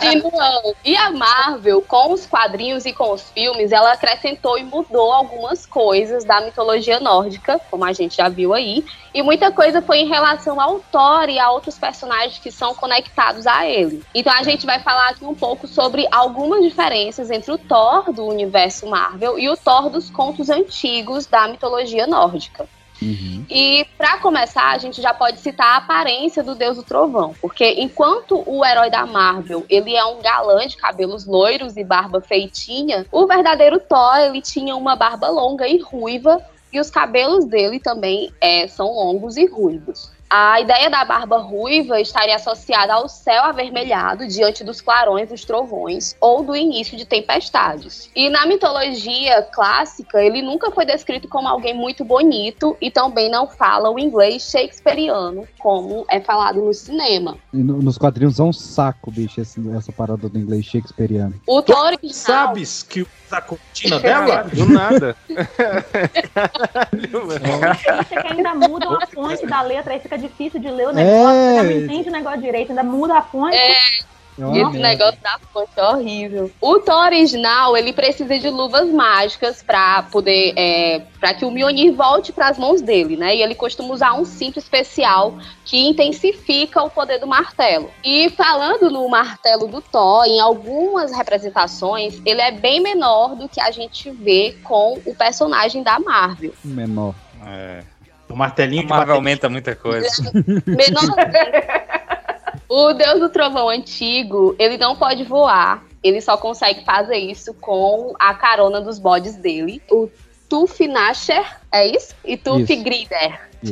Continuando. E a Marvel, com os quadrinhos e com os filmes, ela acrescentou e mudou algumas coisas da mitologia nórdica, como a gente já viu aí. E muita coisa foi em relação ao Thor e a outros personagens que são conectados a ele. Então a gente vai falar aqui um pouco sobre algumas diferenças entre o Thor do universo Marvel e o Thor dos contos antigos da mitologia nórdica. E para começar, a gente já pode citar a aparência do Deus do Trovão, porque enquanto o herói da Marvel, ele é um galã de cabelos loiros e barba feitinha, o verdadeiro Thor, ele tinha uma barba longa e ruiva, e os cabelos dele também é, são longos e ruivos. A ideia da barba ruiva estaria associada ao céu avermelhado diante dos clarões dos trovões ou do início de tempestades. E na mitologia clássica, ele nunca foi descrito como alguém muito bonito e também não fala o inglês shakespeariano, como é falado no cinema. E no- nos quadrinhos é um saco, bicho, esse- essa parada do inglês shakespeariano. O Thor original, Sabes que a cortina dela? Do nada. Caralho, mano. Que ainda mudam a fonte da letra, aí fica difícil de ler o negócio, É. você já não entende o negócio direito, ainda muda a fonte. É. É uma Esse merda. negócio da fonte é horrível. O Thor original, ele precisa de luvas mágicas pra poder. É, para que o Mjolnir volte pras mãos dele, né? E ele costuma usar um cinto especial que intensifica o poder do martelo. E falando no martelo do Thor, em algumas representações, ele é bem menor do que a gente vê com o personagem da Marvel. Menor. É. O martelinho A Marvel aumenta muita coisa. Menor. o Deus do Trovão antigo, ele não pode voar. Ele só consegue fazer isso com a carona dos bodes dele. O Tufnasher, é isso? E Tufgrider.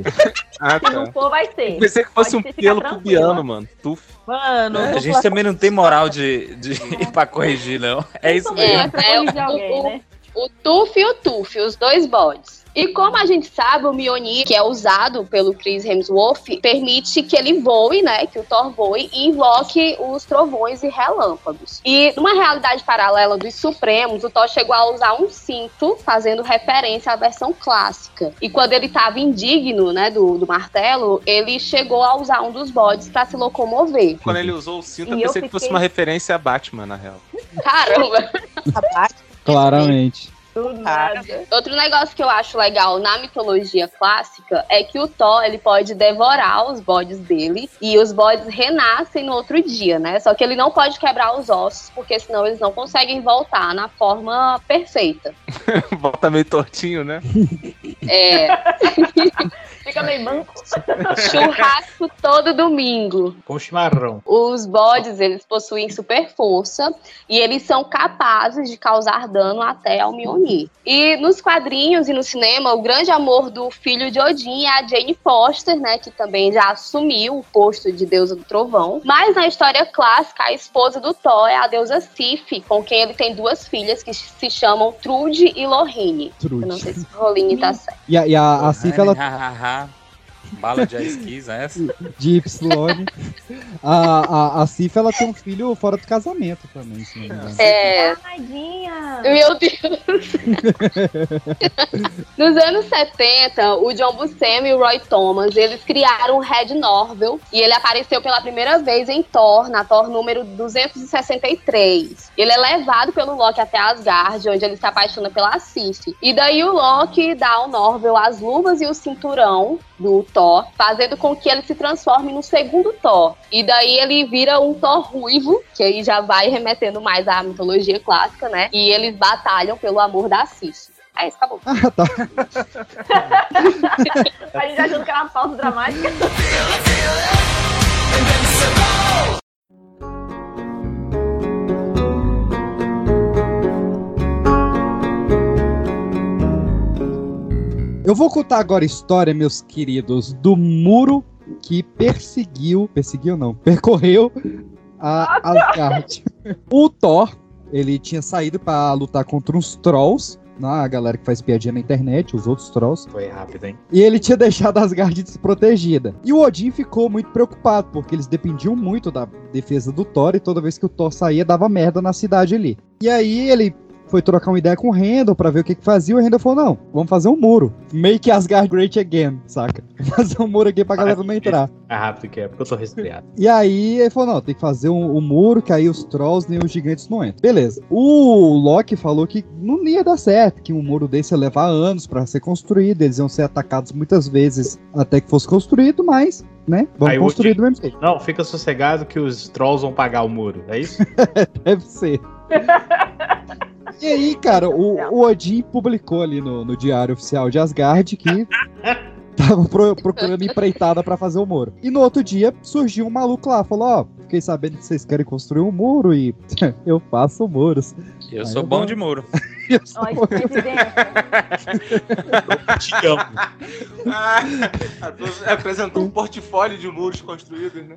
Ah, Se não tá. for, vai ser. Pensei que fosse um Pode ficar pelo pubiano, mano. Tuf. Mano, É, a gente também não tem moral de, de ir pra corrigir, não. É isso É, mesmo. é, corrigir o- alguém, o- né? O Tuf e o Tuf, os dois bodes. E como a gente sabe, o Mjolnir, que é usado pelo Chris Hemsworth, permite que ele voe, né? Que o Thor voe e invoque os trovões e relâmpagos. E numa realidade paralela dos Supremos, o Thor chegou a usar um cinto, fazendo referência à versão clássica. E quando ele estava indigno, né, do, do martelo, ele chegou a usar um dos bodes para se locomover. Quando ele usou o cinto, eu E eu pensei que fosse fiquei- uma referência a Batman, na real. Caramba! Claramente. Do nada. Outro negócio que eu acho legal na mitologia clássica é que o Thor ele pode devorar os bodes dele e os bodes renascem no outro dia, né? Só que ele não pode quebrar os ossos, porque senão eles não conseguem voltar na forma perfeita. Volta meio tortinho, né? É. Fica meio manco. Churrasco todo domingo. Com chimarrão. Os bodes, eles possuem super força e eles são capazes de causar dano até ao Mjolnir. E nos quadrinhos e no cinema, o grande amor do filho de Odin é a Jane Foster, né, que também já assumiu o posto de deusa do trovão. Mas na história clássica, a esposa do Thor é a deusa Sif, com quem ele tem duas filhas que se chamam Trude e Lorraine. Trude. Eu não sei se o Roline tá certo. E a, e a, a Cif, ela Bala de esquiza essa? de Y. A, a, a Cif, ela tem um filho fora do casamento também, se não me engano. É, Tadinha. Meu Deus. Nos anos 70, o John Buscemi e o Roy Thomas, eles criaram o Red Norvel e ele apareceu pela primeira vez em Thor, na Thor número 263. Ele é levado pelo Loki até Asgard, onde ele se apaixona pela Sif. E daí o Loki dá ao Norvel as luvas e o cinturão do Thor, fazendo com que ele se transforme no segundo Thor. E daí ele vira um Thor ruivo, que aí já vai remetendo mais à mitologia clássica, né? E eles batalham pelo amor da Sif. É isso, acabou. Ah, tá. A gente achando que era uma pausa dramática. Eu vou contar agora a história, meus queridos, do muro que perseguiu. Perseguiu não, percorreu a Asgard. o Thor, ele tinha saído pra lutar contra uns trolls. né, A galera que faz piadinha na internet, os outros trolls. Foi rápido, hein? E ele tinha deixado Asgard desprotegida. E o Odin ficou muito preocupado, porque eles dependiam muito da defesa do Thor, e toda vez que o Thor saía, dava merda na cidade ali. E aí ele foi trocar uma ideia com o Randall pra ver o que que fazia, e o Randall falou, não, vamos fazer um muro. Make Asgard great again, saca? Vamos fazer um muro aqui pra galera não entrar. É rápido que é, porque eu tô resfriado. E aí ele falou, não, tem que fazer um, um muro que aí os trolls nem os gigantes não entram. Beleza. O Loki falou que não ia dar certo, que um muro desse ia levar anos pra ser construído, eles iam ser atacados muitas vezes até que fosse construído, mas, né, vamos Aí o construir do mesmo jeito. Não, fica sossegado que os trolls vão pagar o muro, é isso? Deve ser. E aí, cara, o, o Odin publicou ali no, no diário oficial de Asgard que tava pro- procurando empreitada pra fazer o muro. E no outro dia surgiu um maluco lá, falou: Ó, fiquei sabendo que vocês querem construir um muro e eu faço muros. Eu Aí sou eu bom vou- de muro. Eu sou- Olha, que coincidência. Te amo. Ah, apresentou um portfólio de muros construídos, né?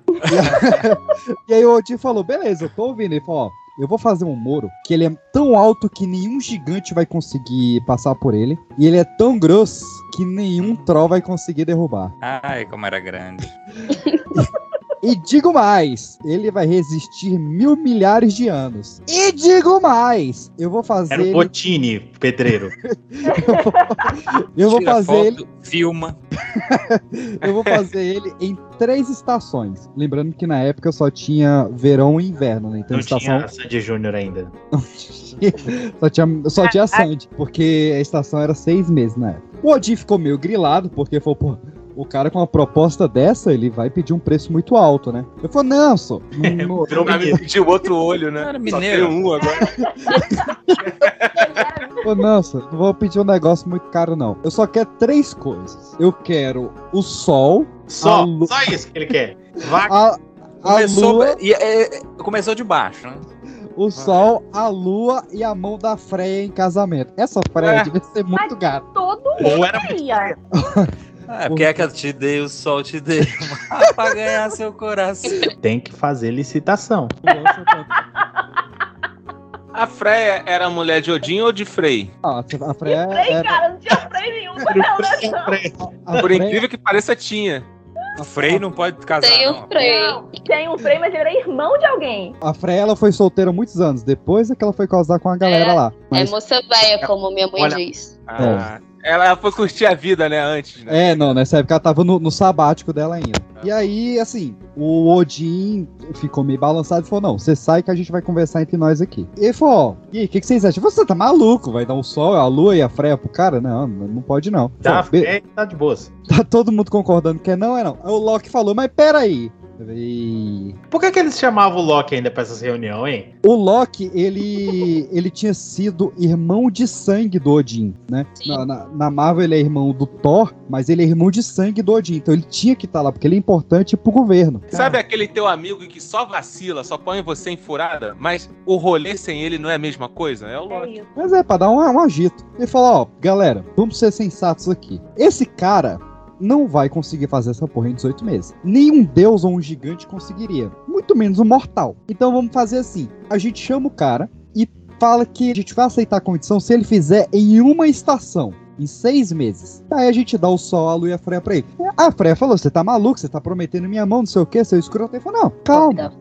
E aí o Odin falou: beleza, eu tô ouvindo. Ele falou: ó, eu vou fazer um muro que ele é tão alto que nenhum gigante vai conseguir passar por ele. E ele é tão grosso que nenhum troll vai conseguir derrubar. Ai, como era grande. E digo mais, ele vai resistir mil milhares de anos. E digo mais, eu vou fazer Era o ele, Botini, pedreiro. eu vou Tira fazer foto, ele, filma. eu vou fazer ele em três estações. Lembrando que na época só tinha verão e inverno, né? Então Não estação tinha Sandy Júnior ainda. só tinha, só tinha Sandy, porque a estação era seis meses na época. O Odin ficou meio grilado, porque falou, pô, o cara com uma proposta dessa, ele vai pedir um preço muito alto, né? Eu falei, não, só. não- não- Virou o outro olho, né? Era Só mineiro. tem um agora. Ô, nossa, não vou pedir um negócio muito caro, não. Eu só quero três coisas. Eu quero o sol, Só, Alô. só isso que ele quer. Vaca. a, a Começou, lua, e, é, é, começou de baixo, né? o sol, a lua e a mão da Freya em casamento. Essa Freya Ué. devia ser muito gata. Todo Ou mundo era queria. É, porque é que eu te dei, o sol te dei. Ah, pra ganhar seu coração. Tem que fazer licitação. A Freya era mulher de Odin ou de Frey? Ah, a Freya Frei, era, cara, não tinha freio nenhum. Não, não, a Por Freya- incrível que pareça, tinha. O Frei não pode casar, Tem não. um não. Tem um freio, mas ele era irmão de alguém. A Freya ela foi solteira muitos anos. Depois é que ela foi casar com a galera É, lá. É Mas, moça velha, como minha mãe Olha- diz. Ah, ela foi curtir a vida, né, antes, né? é, não, nessa época ela tava no, no sabático dela ainda. E aí, assim, o Odin ficou meio balançado e falou: Não, você sai que a gente vai conversar entre nós aqui. E ele falou: ó, E aí, o que, que vocês acham? Você tá maluco? Vai dar o sol, a lua e a Freya pro cara? Não, não pode não. Tá, "Be- é, tá de boas. Tá todo mundo concordando que é não, é não. Aí o Loki falou, mas peraí. Peraí. Por que, que eles chamavam o Loki ainda pra essas reuniões, hein? O Loki, ele, ele tinha sido irmão de sangue do Odin, né? Na, na- na Marvel ele é irmão do Thor, mas ele é irmão de sangue do Odin. Então ele tinha que estar lá, porque ele é importante pro governo. Sabe aquele teu amigo que só vacila, só põe você em furada, mas o rolê sem ele não é a mesma coisa? É o É Loki. Mas é, pra dar um, um agito. Ele falou, ó, galera, vamos ser sensatos aqui. Esse cara não vai conseguir fazer essa porra em 18 meses. Nenhum deus ou um gigante conseguiria. Muito menos um mortal. Então vamos fazer assim. A gente chama o cara e fala que a gente vai aceitar a condição se ele fizer em uma estação. Em seis meses. Aí a gente dá o sol, a lua e a freia pra ele. A freia falou: você tá maluco, você tá prometendo minha mão, não sei o que, seu escroto. Ele falou: não, calma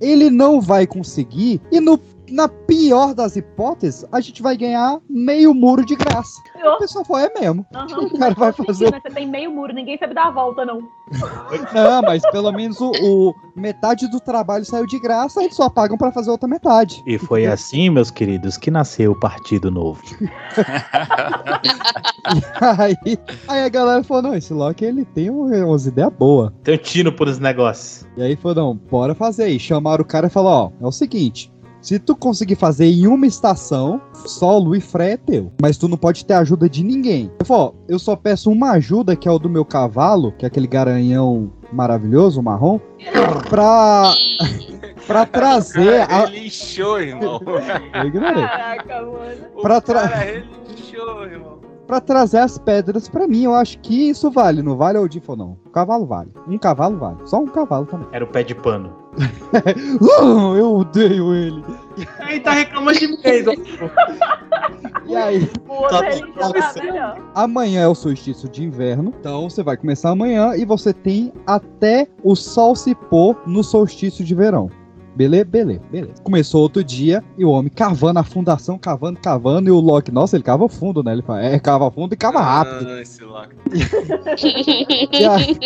ele não vai conseguir e no, na pior das hipóteses, a gente vai ganhar meio muro de graça. A pessoa falou, é mesmo. Aham. O cara vai fazer. Mas Você tem meio muro, ninguém sabe dar a volta, não. Não, mas pelo menos o, o- metade do trabalho saiu de graça, eles só pagam pra fazer outra metade. E foi assim, meus queridos, que nasceu o Partido Novo. Aí, aí a galera falou, não, esse Loki ele tem um- umas ideias boas. Tem um tino por esse negócio. E aí falou, não, bora fazer aí. Chamaram o cara e falou, ó, é o seguinte. Se tu conseguir fazer em uma estação, só Lu e Freia é teu. Mas tu não pode ter ajuda de ninguém. Eu falou, ó, eu só peço uma ajuda, que é o do meu cavalo, que é aquele garanhão maravilhoso, marrom, pra, pra trazer a... Ele lixou, irmão. Eu ignorei. Caraca, mano. Pra tra- cara relixou, irmão. Pra trazer as pedras pra mim, eu acho que isso vale. Não vale o falou, não. O cavalo vale. Um cavalo vale. Só um cavalo também. Era o pé de pano. Uh, eu odeio ele. Aí tá reclamando de vez. E aí, Tá tá. Amanhã é o solstício de inverno, então você vai começar amanhã e você tem até o sol se pôr no solstício de verão. Beleza? Beleza, beleza. Começou outro dia e o homem cavando a fundação, cavando, cavando, e o Loki, nossa, ele cava fundo, né? Ele fala, é, cava fundo e cava rápido. Ah, esse Loki. E aí,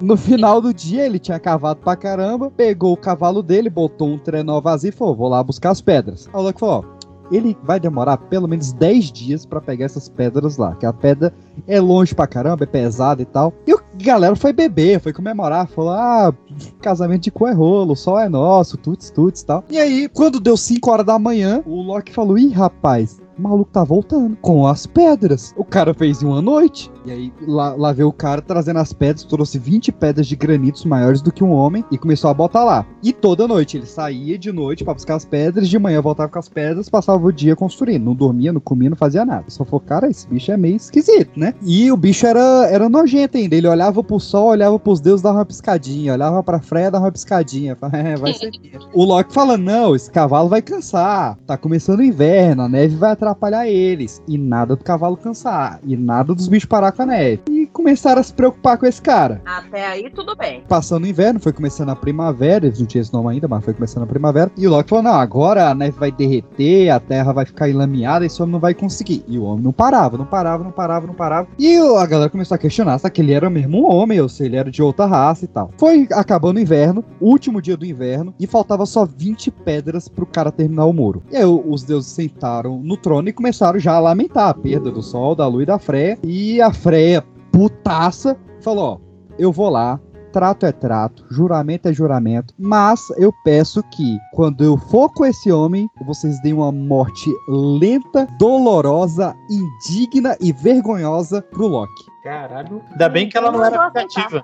no final do dia, ele tinha cavado pra caramba, pegou o cavalo dele, botou um trenó vazio e falou: vou lá buscar as pedras. Aí o Loki falou: ó. Ele vai demorar pelo menos 10 dias pra pegar essas pedras lá. Que a pedra é longe pra caramba, é pesada e tal. E a galera foi beber, foi comemorar, falou: ah, casamento de cu é rolo, sol é nosso, tuts, tuts e tal. E aí, quando deu 5 horas da manhã, o Loki falou: ih, rapaz, o maluco tá voltando com as pedras. O cara fez em uma noite. E aí, lá, lá veio o cara trazendo as pedras, trouxe 20 pedras de granitos maiores do que um homem e começou a botar lá. E toda noite ele saía de noite pra buscar as pedras, de manhã voltava com as pedras, passava o dia construindo. Não dormia, não comia, não fazia nada. Só falou, cara, esse bicho é meio esquisito, né? E o bicho era, era nojento ainda. Ele olhava pro sol, olhava pros deuses, dava uma piscadinha. Olhava pra Freya, dava uma piscadinha. É, vai ser. O Loki fala: não, esse cavalo vai cansar. Tá começando o inverno, a neve vai atrapalhar eles. E nada do cavalo cansar. E nada dos bichos parar neve. E começaram a se preocupar com esse cara. Até aí, tudo bem. Passando o inverno, foi começando a primavera, eles não tinham esse nome ainda, mas foi começando a primavera. E o Loki falou: não, agora a neve vai derreter, a terra vai ficar enlameada, esse homem não vai conseguir. E o homem não parava, não parava, não parava, não parava. E a galera começou a questionar se ele era mesmo um homem, ou se ele era de outra raça e tal. Foi acabando o inverno, último dia do inverno, e faltava só 20 pedras pro cara terminar o muro. E aí os deuses sentaram no trono e começaram já a lamentar a perda do sol, da lua e da Freya. E a Freya, putaça, falou: ó, eu vou lá, trato é trato, juramento é juramento, mas eu peço que quando eu for com esse homem, vocês deem uma morte lenta, dolorosa, indigna e vergonhosa pro Loki. Caralho. Ainda bem que ela não era aplicativa.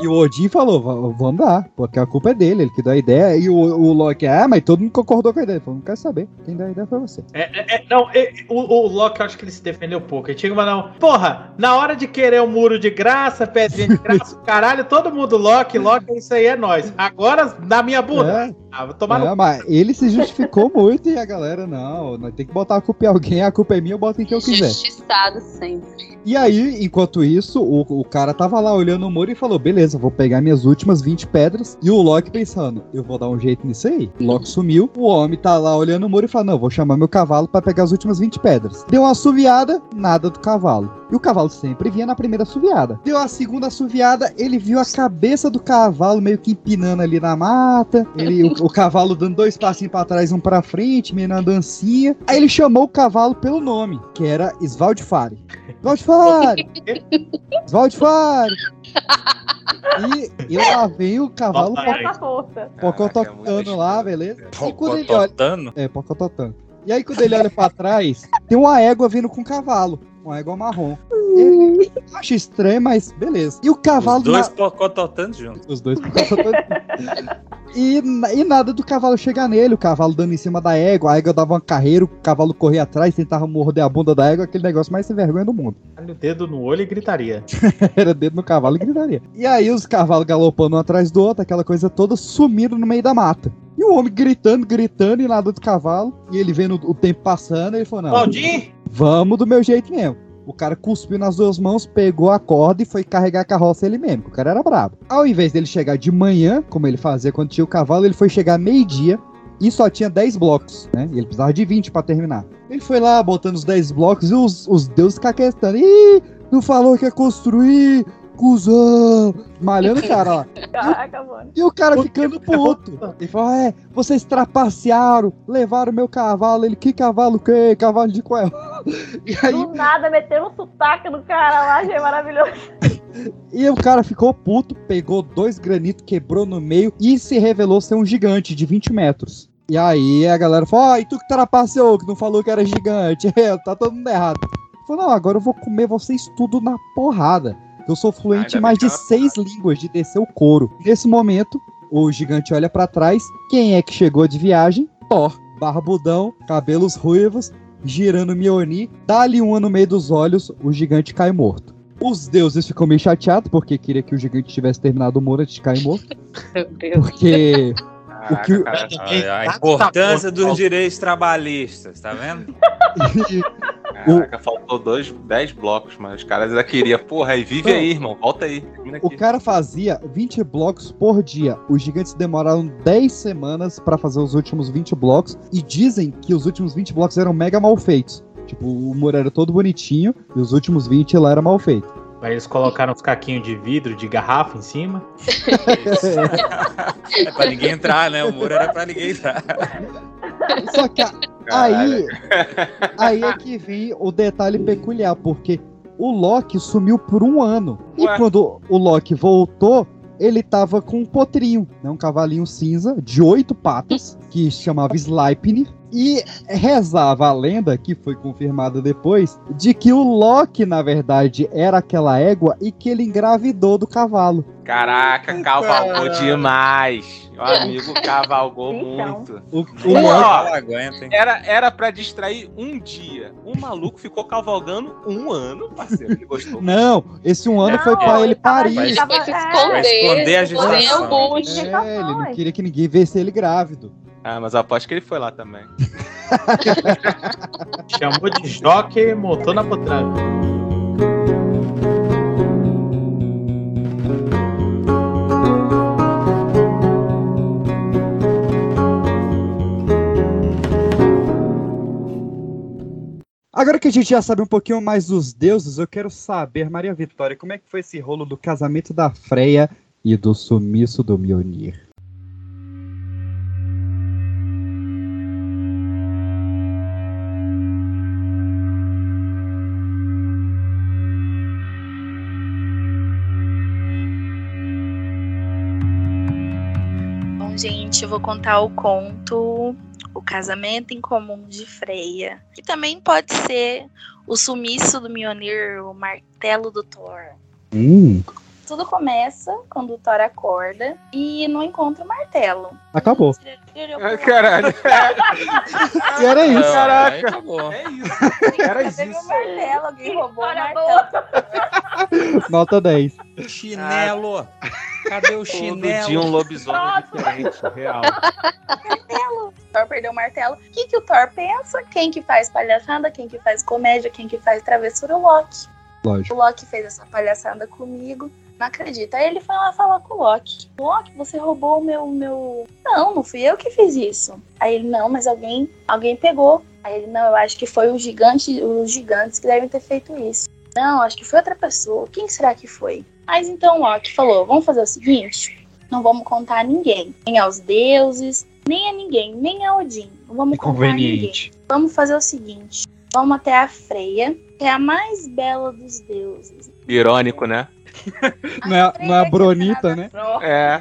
E o Odin falou, "Va- vamos dar, porque a culpa é dele, ele que dá a ideia. E o, o Loki, ah, mas todo mundo concordou com a ideia. Ele falou, não quero saber, quem dá a ideia foi você. É, é, é, não, é, o, o Loki, eu acho que ele se defendeu pouco. Ele tinha que mandar um. Porra, na hora de querer um muro de graça, pedrinha de graça, caralho, todo mundo Loki, Loki, isso aí é nós. Agora, na minha bunda. É. Ah, vou tomar É, no. mas ele se justificou muito e a galera, não, nós tem que botar a culpa em alguém, a culpa é minha, eu boto em quem eu quiser. Justiçado sempre. E aí, enquanto isso, o, o cara tava lá olhando o muro e falou: beleza, vou pegar minhas últimas 20 pedras. E o Loki pensando: eu vou dar um jeito nisso aí. O Loki sumiu, o homem tá lá olhando o muro e fala: não, vou chamar meu cavalo pra pegar as últimas 20 pedras. Deu uma assoviada, nada do cavalo. E o cavalo sempre vinha na primeira assoviada. Deu a segunda assoviada, ele viu a cabeça do cavalo meio que empinando ali na mata. Ele, o, o cavalo dando dois passinhos pra trás, um pra frente, meio na dancinha. Aí ele chamou o cavalo pelo nome, que era Svaldfari. Svaldfari! Svaldfari! E, e lá vem o cavalo força. pocotocando lá, beleza? E quando ele olha, Pocototando? é, pocototando. E aí quando ele olha pra trás, tem uma égua vindo com um cavalo. Uma égua marrom. Ele acha estranho, mas beleza. E o cavalo Os dois na- pocototando juntos. os dois pocototando. e, e nada do cavalo chegar nele, o cavalo dando em cima da égua, a égua dava uma carreira, o cavalo corria atrás, tentava morder a bunda da égua, aquele negócio mais sem vergonha do mundo. Olha o dedo no olho e gritaria. Era dedo no cavalo e gritaria. E aí os cavalos galopando um atrás do outro, aquela coisa toda, sumiram no meio da mata. E o homem gritando, gritando, e nada do cavalo. E ele vendo o tempo passando, ele falou: Não, Valdir! vamos do meu jeito mesmo. O cara cuspiu nas duas mãos, pegou a corda e foi carregar a carroça ele mesmo. O cara era brabo. Ao invés dele chegar de manhã, como ele fazia quando tinha o cavalo, ele foi chegar meio-dia e só tinha 10 blocos, né? E ele precisava de 20 pra terminar. Ele foi lá botando os 10 blocos e os, os deuses caquestando. Ih, não falou que ia construir, cuzão! Malhando o cara lá. Caraca, mano. E o cara ficando puto. Ele falou: É, vocês trapacearam, levaram meu cavalo. Ele, que cavalo que? Cavalo de qual? E aí Do nada, meteram um sotaque no cara lá, achei maravilhoso. E o cara ficou puto, pegou dois granitos, quebrou no meio e se revelou ser um gigante de 20 metros. E aí a galera falou: Ó, e tu que trapaceou, que não falou que era gigante? É, tá todo mundo errado. Ele Falou: Não, agora eu vou comer vocês tudo na porrada. Eu sou fluente em mais de seis línguas de descer o couro. Nesse momento, o gigante olha pra trás. Quem é que chegou de viagem? Thor. Barbudão, cabelos ruivos, girando Mjolnir, dá-lhe uma no meio dos olhos, o gigante cai morto. Os deuses ficam meio chateados, porque queria que o gigante tivesse terminado o muro antes de cair morto. Meu Deus. Porque o que o- Caraca, cara. A, a importância dos direitos trabalhistas, tá vendo? Caraca, faltou dois, dez blocos, mas os caras ainda queriam. Porra, aí vive aí, irmão. Volta aí. o cara fazia 20 blocos por dia. Os gigantes demoraram 10 semanas pra fazer os últimos 20 blocos. E dizem que os últimos 20 blocos eram mega mal feitos. Tipo, o muro era todo bonitinho e os últimos 20 lá era mal feito. Aí eles colocaram uns caquinhos de vidro, de garrafa em cima. É pra ninguém entrar, né? O muro era pra ninguém entrar. Só que a- aí, aí é que vem o detalhe peculiar, porque o Loki sumiu por um ano. E Ué. quando o Loki voltou, ele tava com um potrinho, né, um cavalinho cinza de oito patas, que se chamava Sleipnir. E rezava a lenda, que foi confirmada depois, de que o Loki, na verdade, era aquela égua e que ele engravidou do cavalo. Caraca, cavalgou demais. Meu amigo cavalgou Então. muito. O, o Loki Ela aguenta, hein? Era, era pra distrair um dia. O maluco ficou cavalgando um ano, parceiro. Ele gostou. Não, esse um ano Não, foi pra ele ele tava- parir. Vai tava- se é, esconder. Esconder a gestação. o. É, ele não queria que ninguém visse ele grávido. Ah, mas aposto que ele foi lá também. Chamou de joque e montou na potranca. Agora que a gente já sabe um pouquinho mais dos deuses, eu quero saber, Maria Vitória, como é que foi esse rolo do casamento da Freya e do sumiço do Mjolnir? Gente, eu vou contar o conto O Casamento em Comum de Freia, que também pode ser o sumiço do Mjolnir, o martelo do Thor. Hum, Tudo começa quando o Thor acorda e não encontra o martelo. acabou. Ah, caralho. E era isso. Caraca. Acabou. É isso. Era isso. o martelo, alguém roubou o martelo. Nota 10. Chinelo. Cadê o Todo chinelo? dia um lobisomem diferente, real. O Thor perdeu o martelo. O que, que o Thor pensa? Quem que faz palhaçada, quem que faz comédia, quem que faz travessura? O Loki. O Lógico. Loki fez essa palhaçada comigo. Não acredita. Aí ele foi lá falar com o Loki. Loki, você roubou o meu, meu. Não, não fui eu que fiz isso. Aí ele, não, mas alguém, alguém pegou. Aí ele, não, eu acho que foi o gigante, os gigantes que devem ter feito isso. Não, acho que foi outra pessoa. Quem será que foi? Mas então Loki falou: vamos fazer o seguinte: não vamos contar a ninguém, nem aos deuses, nem a ninguém, nem a Odin. Não vamos contar a ninguém. Vamos fazer o seguinte: vamos até a Freia, que é a mais bela dos deuses. Irônico, né? Não é, não é Bronita, né? É.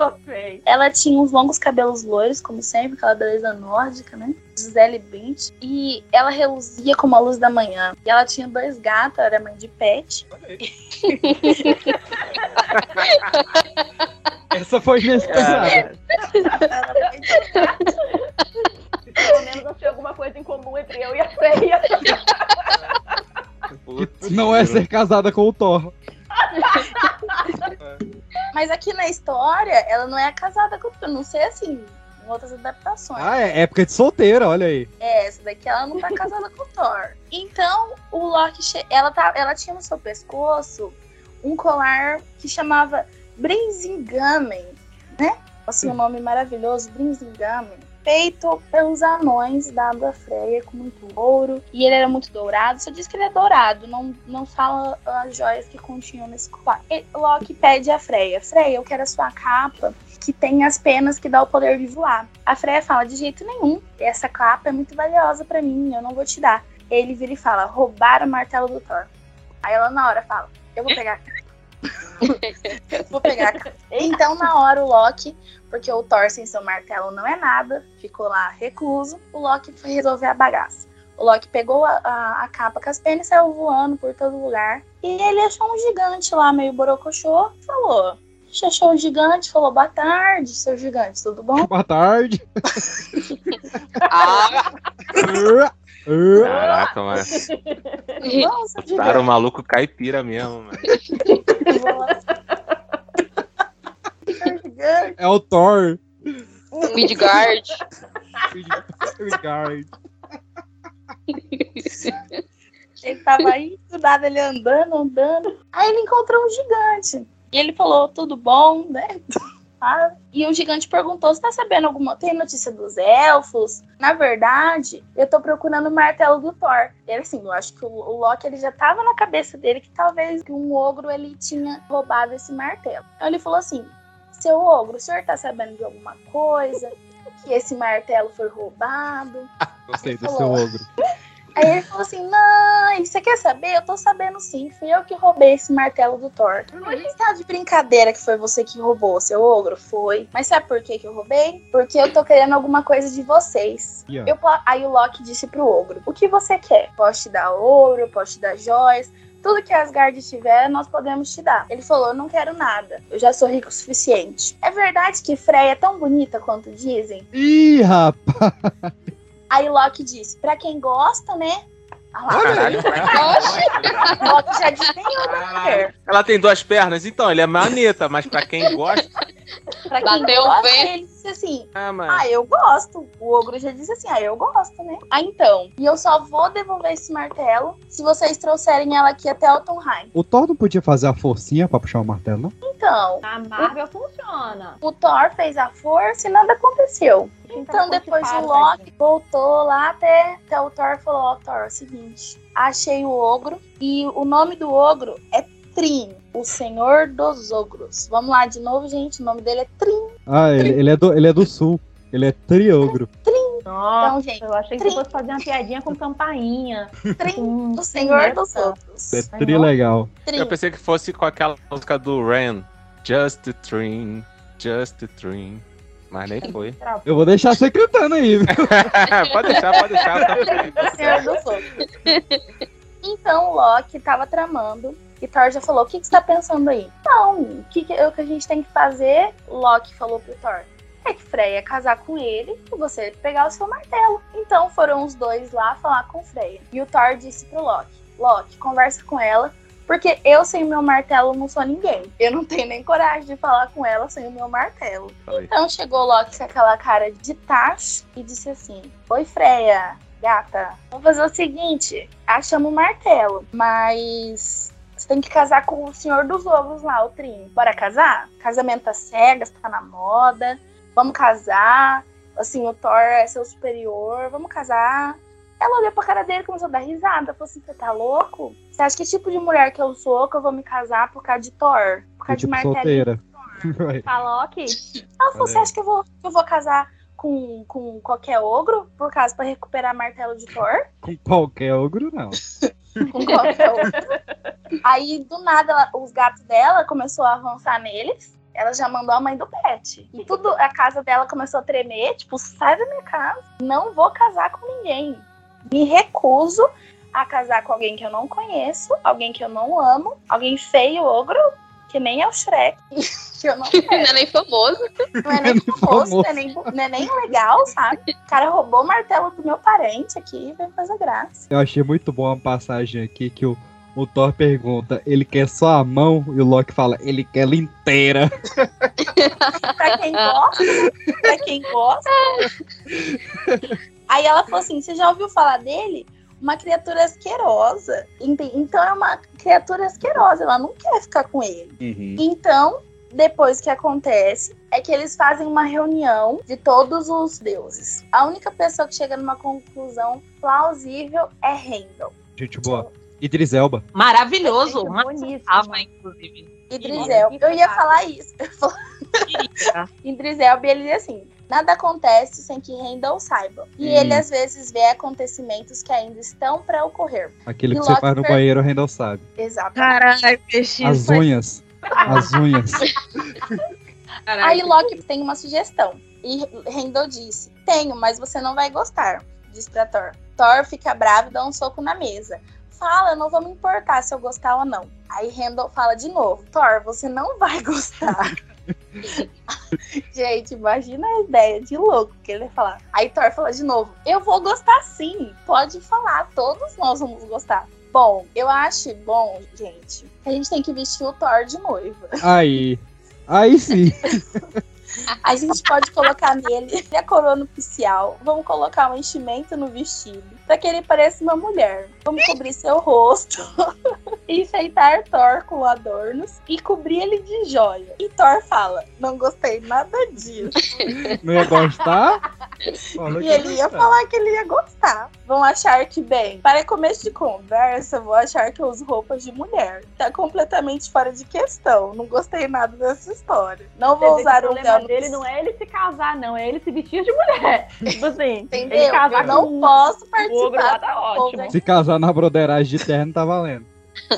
Ela tinha uns longos cabelos loiros, como sempre, aquela beleza nórdica, né? Gisele Bint. E ela reluzia como a luz da manhã. E ela tinha dois gatos, ela era mãe de pet. Essa foi inesperada. Pelo menos eu tinha alguma coisa em comum entre eu e a Freia. Putz, Não é ser casada com o Thor. Mas aqui na história, ela não é casada com o Não sei assim, em outras adaptações. Ah, é época de solteira, olha aí. É, essa daqui ela não tá casada com o Thor. Então, o Loki, che- ela, tá, ela tinha no seu pescoço um colar que chamava Brinzingamen, né? Assim, um nome maravilhoso, Brinzingamen. Feito pelos anões dado a Freya com muito ouro. E ele era muito dourado. Só diz que ele é dourado, não, não fala as joias que continham nesse colar. Loki pede a Freya: Freya, eu quero a sua capa que tem as penas que dá o poder de voar. A Freya fala: de jeito nenhum, essa capa é muito valiosa pra mim, eu não vou te dar. Ele vira e fala: roubaram o martelo do Thor. Aí ela na hora fala: eu vou pegar a. vou pegar a capa. Então na hora o Loki, porque o Thor sem seu martelo não é nada, ficou lá recluso, o Loki foi resolver a bagaça. O Loki pegou a, a, a capa com as penas e saiu voando por todo lugar. E ele achou um gigante lá, meio borocochô, falou: Achou um gigante, falou: Boa tarde, seu gigante, tudo bom? Boa tarde. Ah, Caraca, seu botaram o maluco caipira mesmo, mano. É o Thor. Midgard. Midgard. Ele tava aí, do nada ele andando, andando. Aí ele encontrou um gigante. E ele falou, tudo bom, né? E o gigante perguntou, você tá sabendo alguma... Tem notícia dos elfos? Na verdade, eu tô procurando o martelo do Thor. Ele assim, eu acho que o, o Loki ele já tava na cabeça dele que talvez um ogro ele tinha roubado esse martelo. Então ele falou assim, seu ogro, o senhor tá sabendo de alguma coisa? Que esse martelo foi roubado? Gostei do seu ogro. Aí ele falou assim: Não, você quer saber? Eu tô sabendo sim. Fui eu que roubei esse martelo do Thor. Você tá de brincadeira que foi você que roubou, seu ogro? Foi. Mas sabe por que, que eu roubei? Porque eu tô querendo alguma coisa de vocês. Ó. Eu aí o Loki disse pro ogro: O que você quer? Posso te dar ouro, posso te dar joias. Tudo que Asgard tiver, nós podemos te dar. Ele falou: Eu não quero nada. Eu já sou rico o suficiente. É verdade que Freya é tão bonita quanto dizem? Ih, rapaz. Aí Loki disse: Pra quem gosta, né? Ah Caralho, Loki já. Ela tem duas pernas, então ele é maneta, mas pra quem gosta. Pra quem Bateu o gosta, vento. ele disse assim: Ah. Ah, eu gosto. O ogro já disse assim: Ah, eu gosto, né? Ah, então. E eu só vou devolver esse martelo se vocês trouxerem ela aqui até Altonheim. O Thor não podia fazer a forcinha pra puxar o martelo, não? Então, Na Marvel funciona. o Thor fez a força e nada aconteceu. Então, depois o Loki voltou lá até, até o Thor e falou: Ó, Thor, é o seguinte, achei o ogro e o nome do ogro é Trin, o senhor dos ogros. Vamos lá de novo, gente. O nome dele é Trin. Ah, ele, ele é do, ele é do sul. Ele é triogro. Nossa, Então, gente, eu achei que Trin. você fosse fazer uma piadinha com campainha. Trin, Com o senhor dos ogros. É tri legal. Trin. Eu pensei que fosse com aquela música do Ren. Just a dream, just a dream. Mas nem foi. Eu vou deixar você cantando aí, viu? pode deixar, pode deixar. Tá O Senhor dos Outros. Então o Loki tava tramando e Thor já falou: O que, que você tá pensando aí? Não, o que, que, o que a gente tem que fazer? Loki falou pro Thor: É que Freya casar com ele e você pegar o seu martelo. Então foram os dois lá falar com Freya. E o Thor disse pro Loki: Loki, conversa com ela. Porque eu sem o meu martelo não sou ninguém. Eu não tenho nem coragem de falar com ela sem o meu martelo. Falei. Então chegou o Loki com aquela cara de tacho e disse assim: Oi, Freya, gata, vamos fazer o seguinte: achamos o martelo, mas você tem que casar com o senhor dos ogros lá, o Trin. Bora casar? Casamento às cegas, tá na moda. Vamos casar. Assim, o Thor é seu superior, vamos casar. Ela olhou pra cara dele e começou a dar risada. Falou assim: Você tá louco? Você acha que tipo de mulher que eu sou que eu vou me casar por causa de Thor? Por causa tipo de martelo? solteira. Vai. Falou aqui. Ela falou, você acha que eu vou, eu vou casar com, com qualquer ogro por causa pra recuperar martelo de Thor? Com qualquer ogro, não. Com qualquer ogro. Aí, do nada, ela- os gatos dela começou a avançar neles. Ela já mandou a mãe do pet. E tudo, a casa dela começou a tremer, tipo, sai da minha casa. Não vou casar com ninguém. Me recuso a casar com alguém que eu não conheço, alguém que eu não amo, alguém feio, ogro, que nem é o Shrek. que eu não Não é nem famoso. não é nem famoso, não é nem, não é nem legal, sabe? O cara roubou o martelo do meu parente aqui e veio fazer graça. Eu achei muito bom a passagem aqui que o, o Thor pergunta, ele quer só a mão? E o Loki fala, ele quer ela inteira. Pra quem gosta, pra quem gosta. Aí ela falou assim: você já ouviu falar dele? Uma criatura asquerosa. Então é uma criatura asquerosa, ela não quer ficar com ele. Uhum. Então, depois que acontece, é que eles fazem uma reunião de todos os deuses. A única pessoa que chega numa conclusão plausível é Heimdall. Gente boa. Idris Elba. Maravilhoso. Uma boníssimo. tava, inclusive. Idris Elba. Eu ia falar isso. Idris Elba, ele diz assim: nada acontece sem que Heimdall saiba. E Hum. ele às vezes vê acontecimentos que ainda estão para ocorrer. Aquele E que você faz no per- banheiro, o Rendel sabe. Exato. Caralho, peixe. As unhas. As unhas. Aí Loki tem uma sugestão. E Heimdall disse: Tenho, mas você não vai gostar. Diz pra Thor. Thor fica bravo e dá um soco na mesa. Fala, eu não vou me importar se eu gostar ou não. Aí Heimdall fala de novo: Thor, você não vai gostar. Gente, imagina a ideia de louco que ele ia falar. Aí Thor fala de novo: Eu vou gostar sim. Pode falar, todos nós vamos gostar. Bom, eu acho bom, gente, a gente tem que vestir o Thor de noiva. Aí. Aí sim. A gente pode colocar nele a coroa nupcial. Vamos colocar um enchimento no vestido. Pra que ele pareça uma mulher. Vamos cobrir seu rosto. enfeitar Thor com adornos. E cobrir ele de joia. E Thor fala: Não gostei nada disso. Não ia gostar? E ele ia gostar. falar que ele ia gostar. Vão achar que, bem, para começo de conversa, vou achar que eu uso roupas de mulher. Tá completamente fora de questão. Não gostei nada dessa história. Não vou que usar o um problema véu dele não é ele se casar, não. É ele se vestir de mulher. Tipo assim, Entendeu? ele casar Eu não com posso o ogro lá tá ótimo. Se casar na broderagem de terno, tá valendo.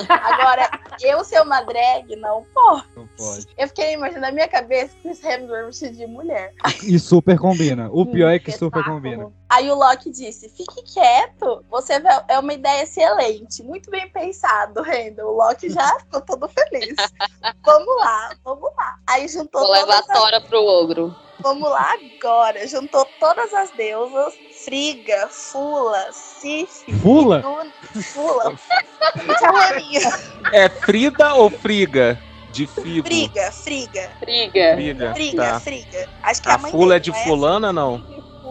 Agora, eu ser uma drag, não posso. Não pode. Eu fiquei imaginando na minha cabeça Chris Hemsworth vestido de mulher. E super combina. O pior é que super combina. Aí o Loki disse: fique quieto, você é uma ideia excelente, muito bem pensado, Randall. O Loki já ficou todo feliz. vamos lá, vamos lá. Aí juntou Vou levar a as, Tora pro ogro. Vamos lá agora. Juntou todas as deusas: Friga, Fula, Sif, Fula? Iduna- Fula. É Frida ou Friga? De figo. Friga, Friga, Briga. Friga. Friga, Tá. Friga. Acho que é a A mãe fula é dele, de não fulana, não?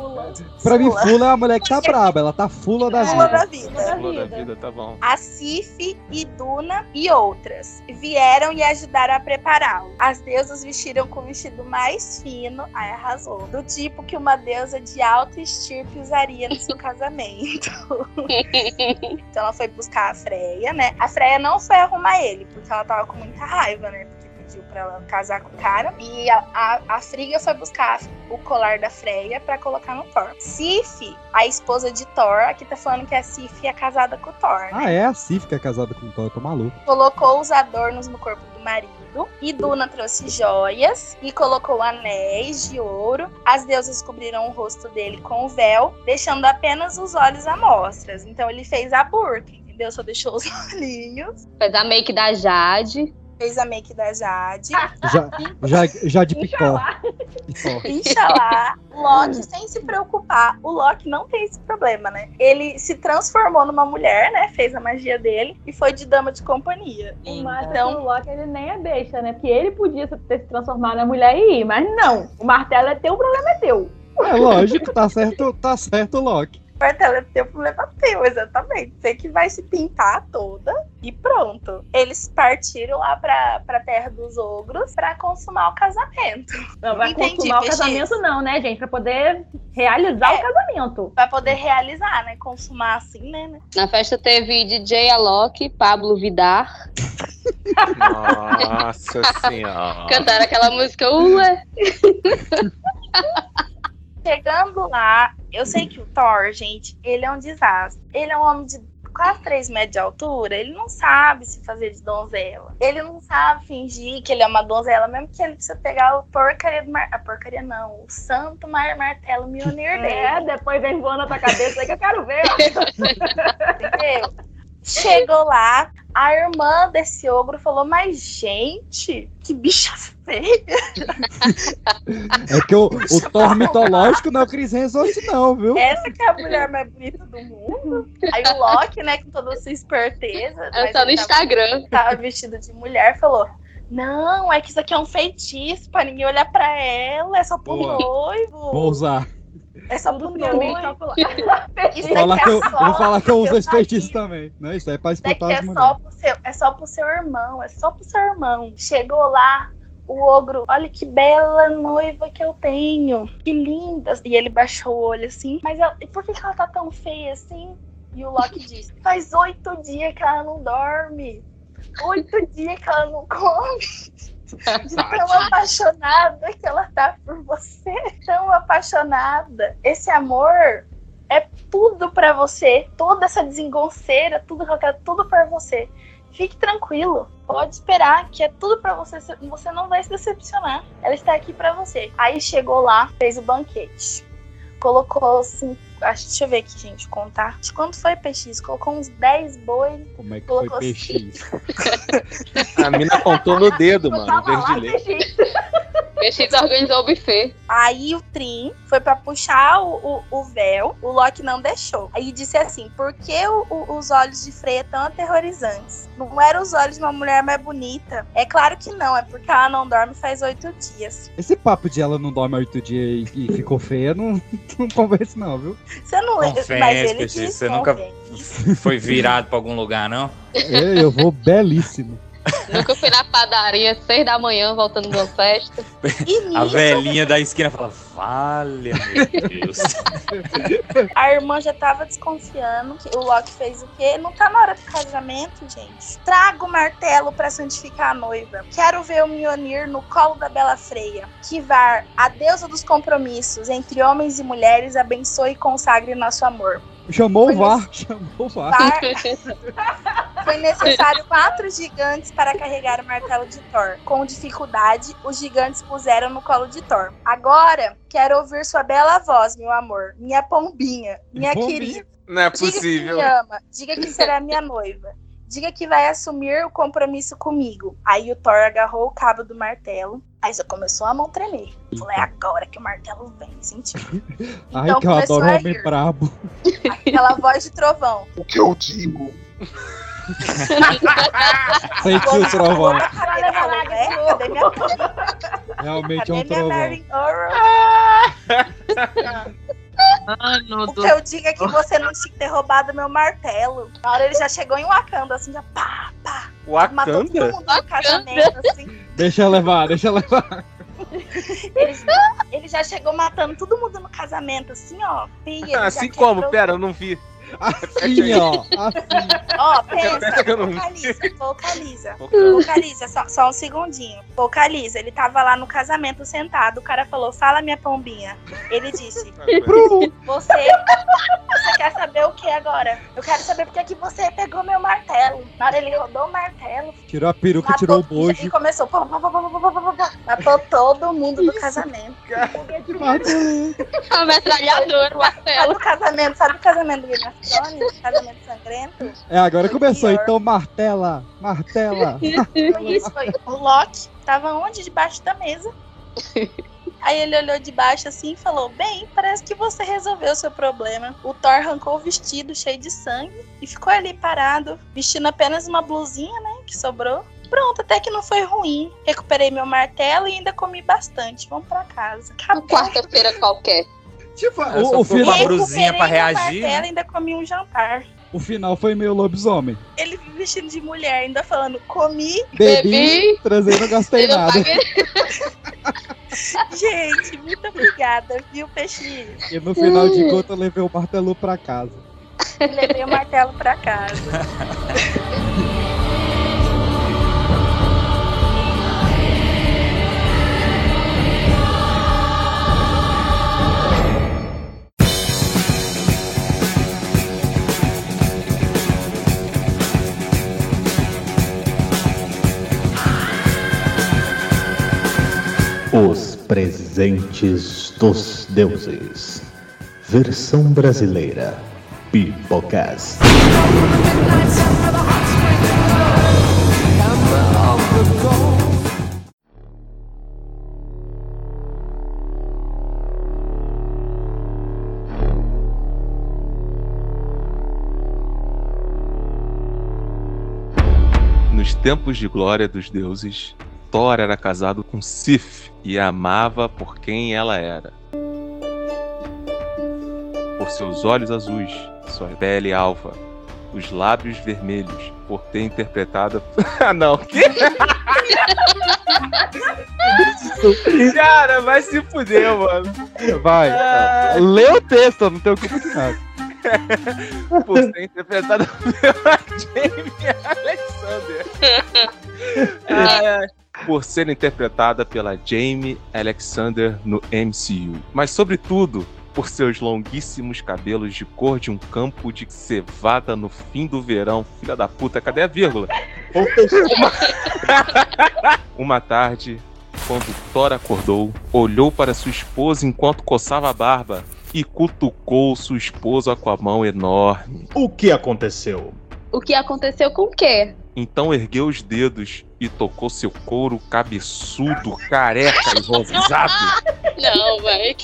Fula. Pra mim, Fula. Fula é uma mulher que tá braba. Ela tá fula das Fula vidas. da vida. Fula da vida, tá bom. a Cif, Iduna e outras vieram e ajudaram a prepará-lo. As deusas vestiram com o vestido mais fino, ai arrasou, do tipo que uma deusa de alta estirpe usaria no seu casamento. então ela foi buscar a Freya, né? A Freya não foi arrumar ele, porque ela tava com muita raiva, né? Pediu pra ela casar com o cara. E a, a, a Friga foi buscar o colar da Freya pra colocar no Thor. Sif, a esposa de Thor, aqui tá falando que a Sif é casada com o Thor, né? Ah, é a Cif que é casada com o Thor. Eu tô maluco. colocou os adornos no corpo do marido. E Duna trouxe joias e colocou anéis de ouro. As deusas cobriram o rosto dele com o véu, deixando apenas os olhos à mostras. Então ele fez a burca, entendeu? Só deixou os olhinhos. Fez a make da Jade. Fez a make da Jade. Já, já, já de picó. Inxalá, Loki, sem se preocupar, o Loki não tem esse problema, né? Ele se transformou numa mulher, né? Fez a magia dele e foi de dama de companhia. O Então- o Loki, ele nem é besta, né? Porque ele podia ter se transformado na mulher e ir, mas não. O martelo é teu, o problema é teu. É lógico, tá certo, tá certo, Loki. Martelo é teu problema teu, exatamente. Você que vai se pintar toda E pronto. Eles partiram lá pra, pra terra dos ogros pra consumar o casamento. Não vai Entendi, consumar o peixes. casamento, não, né, gente? Pra poder realizar É. o casamento. Pra poder realizar, né? Consumar assim, né? né? Na festa teve DJ Alok, Pablo Vidar. Nossa senhora. Cantaram aquela música Ué. Chegando lá, eu sei que o Thor, gente, ele é um desastre. Ele é um homem de quase 3 metros de altura. Ele não sabe se fazer de donzela. Ele não sabe fingir que ele é uma donzela, mesmo que ele precisa pegar o porcaria do mar... A porcaria não, o santo mar martelo Mjolnir É, dele. depois vem voando na tua cabeça aí que eu quero ver. Entendeu? Chegou lá, a irmã desse ogro falou: Mas, gente, que bicha feia. É que o, o Thor mitológico não é o Chris Hemsworth, não, viu? Essa que é a mulher mais bonita do mundo. Aí o Loki, né, com toda a sua esperteza. Ela mas tá no tava- Instagram. tava vestido de mulher, falou: Não, é que isso aqui é um feitiço pra ninguém olhar pra ela, é só pro Boa. noivo. Vou usar. É só pro Tudo noivo. calculado. Isso falar que é eu, só vou falar que eu uso esse seu feitiço também. Não, isso aí é pra espantar é só, pro seu, é só pro seu irmão, é só pro seu irmão. Chegou lá, o ogro, olha que bela noiva que eu tenho, que linda. E ele baixou o olho assim, mas ela- e por que que ela tá tão feia assim? E o Loki disse: Faz oito dias que ela não dorme, oito dias que ela não come. De tão apaixonada que ela tá por você, tão apaixonada. Esse amor é tudo pra você, toda essa desengonceira, tudo que eu quero, tudo pra você. Fique tranquilo, pode esperar que é tudo pra você, você não vai se decepcionar. Ela está aqui pra você. Aí chegou lá, fez o banquete. Colocou assim, acho, deixa eu ver aqui, gente, contar. De quanto foi PX? Colocou uns 10 boi. Como é que foi colocou. PX? A mina contou no dedo, mano, Ai, ler. gente. PX organizou o buffet. Aí o Trim foi pra puxar o, o, o véu, o Loki não deixou. Aí disse assim: por que o- o- os olhos de Freya tão aterrorizantes? Não eram os olhos de uma mulher mais bonita? É claro que não, é porque ela não dorme faz oito dias. Esse papo de ela não dorme oito dias e, e ficou feia não, não convence, não, viu? Você não lembra? Confere, Mas ele disse: você nunca-. Foi virado pra algum lugar, não? Eu, eu vou belíssimo. Nunca fui na padaria, seis da manhã, voltando de uma festa. E A nisso, velhinha da esquina fala: Vale, meu Deus. a irmã já tava desconfiando que o Loki fez o quê? Não tá na hora do casamento, gente. Traga o martelo pra santificar a noiva. Quero ver o Mionir no colo da Bela Freia. Kivar, a deusa dos compromissos entre homens e mulheres, abençoe e consagre nosso amor. Chamou Foi o VAR, chamou o VAR. Foi necessário quatro gigantes para carregar o martelo de Thor. Com dificuldade, os gigantes puseram no colo de Thor. Agora, quero ouvir sua bela voz, meu amor. Minha pombinha, minha Pombinha. querida. Não é Diga que possível. me ama. Diga que será minha noiva. Diga que vai assumir o compromisso comigo. Aí o Thor agarrou o cabo do martelo. Aí já começou a mão tremer. Falei, é agora que o martelo vem, sentiu. Ai, Então que eu adoro homem brabo. Aquela voz de trovão. O que eu digo? Sentiu o trovão. "É? Cadê minha Realmente é um Cadê minha trovão. Ai, meu O que eu digo é que você não tinha que ter roubado meu martelo. Na hora ele já chegou em Wakanda, assim, já pá, pá. Matou todo Wakanda? mundo no casamento, assim. Deixa eu levar, deixa eu levar. Ele, ele já chegou matando todo mundo no casamento, assim, ó. Pia, Assim como? Pera, eu não vi. Assim, assim, ó. Assim. Ó, pensa, vocaliza, vocaliza. Vocaliza, só, só, um segundinho. Vocaliza, ele tava lá no casamento sentado, o cara falou, fala minha pombinha. Ele disse, tá, tá. você, você quer saber o que agora? Eu quero saber porque é que você pegou meu martelo. Na hora ele rodou o martelo. Tirou a peruca, matou, tirou o bojo. E começou, pô, pô, pô, matou todo mundo do casamento. Cara, que matou. A metralhadora, o martelo. Sabe o casamento, sabe o casamento, Guilherme? Casamento sangrento? É, agora começou. pior. Então, martela, martela. Foi isso, foi. O Loki tava onde? Debaixo da mesa. Aí ele olhou de baixo assim e falou: Bem, parece que você resolveu o seu problema. O Thor arrancou o vestido cheio de sangue e ficou ali parado, vestindo apenas uma blusinha, né? Que sobrou. Pronto, até que não foi ruim. Recuperei meu martelo e ainda comi bastante. Vamos pra casa. Uma quarta-feira qualquer. Tipo, Ela o, o final, a brusinha pra reagir, martelo né? e ainda comi um jantar. o final foi meio lobisomem. Ele vestindo de mulher, ainda falando, comi. Bebi, Bebi. transei, não gastei nada. Gente, muito obrigada, viu, peixinho? E no final de contas eu levei o martelo pra casa. Levei o martelo pra casa. Os presentes dos deuses. Versão brasileira. Pipocast. Nos tempos de glória dos deuses, Thor era casado com Sif e a amava por quem ela era. Por seus olhos azuis, sua pele alva, os lábios vermelhos, por ter interpretado. ah, não. Que? Cara, vai se fuder, mano. Vai. Ah. Lê o texto, eu não tenho culpa de nada. Por ser interpretado pela Jamie Alexander. Ai, ai. Por ser interpretada pela Jamie Alexander no MCU. Mas, sobretudo, por seus longuíssimos cabelos de cor de um campo de cevada no fim do verão. Filha da puta, cadê a vírgula? Uma tarde, quando Thor acordou, olhou para sua esposa enquanto coçava a barba e cutucou sua esposa com a mão enorme. O que aconteceu? O que aconteceu com o quê? Então ergueu os dedos e tocou seu couro cabeçudo, careca e rosado. Não, vai.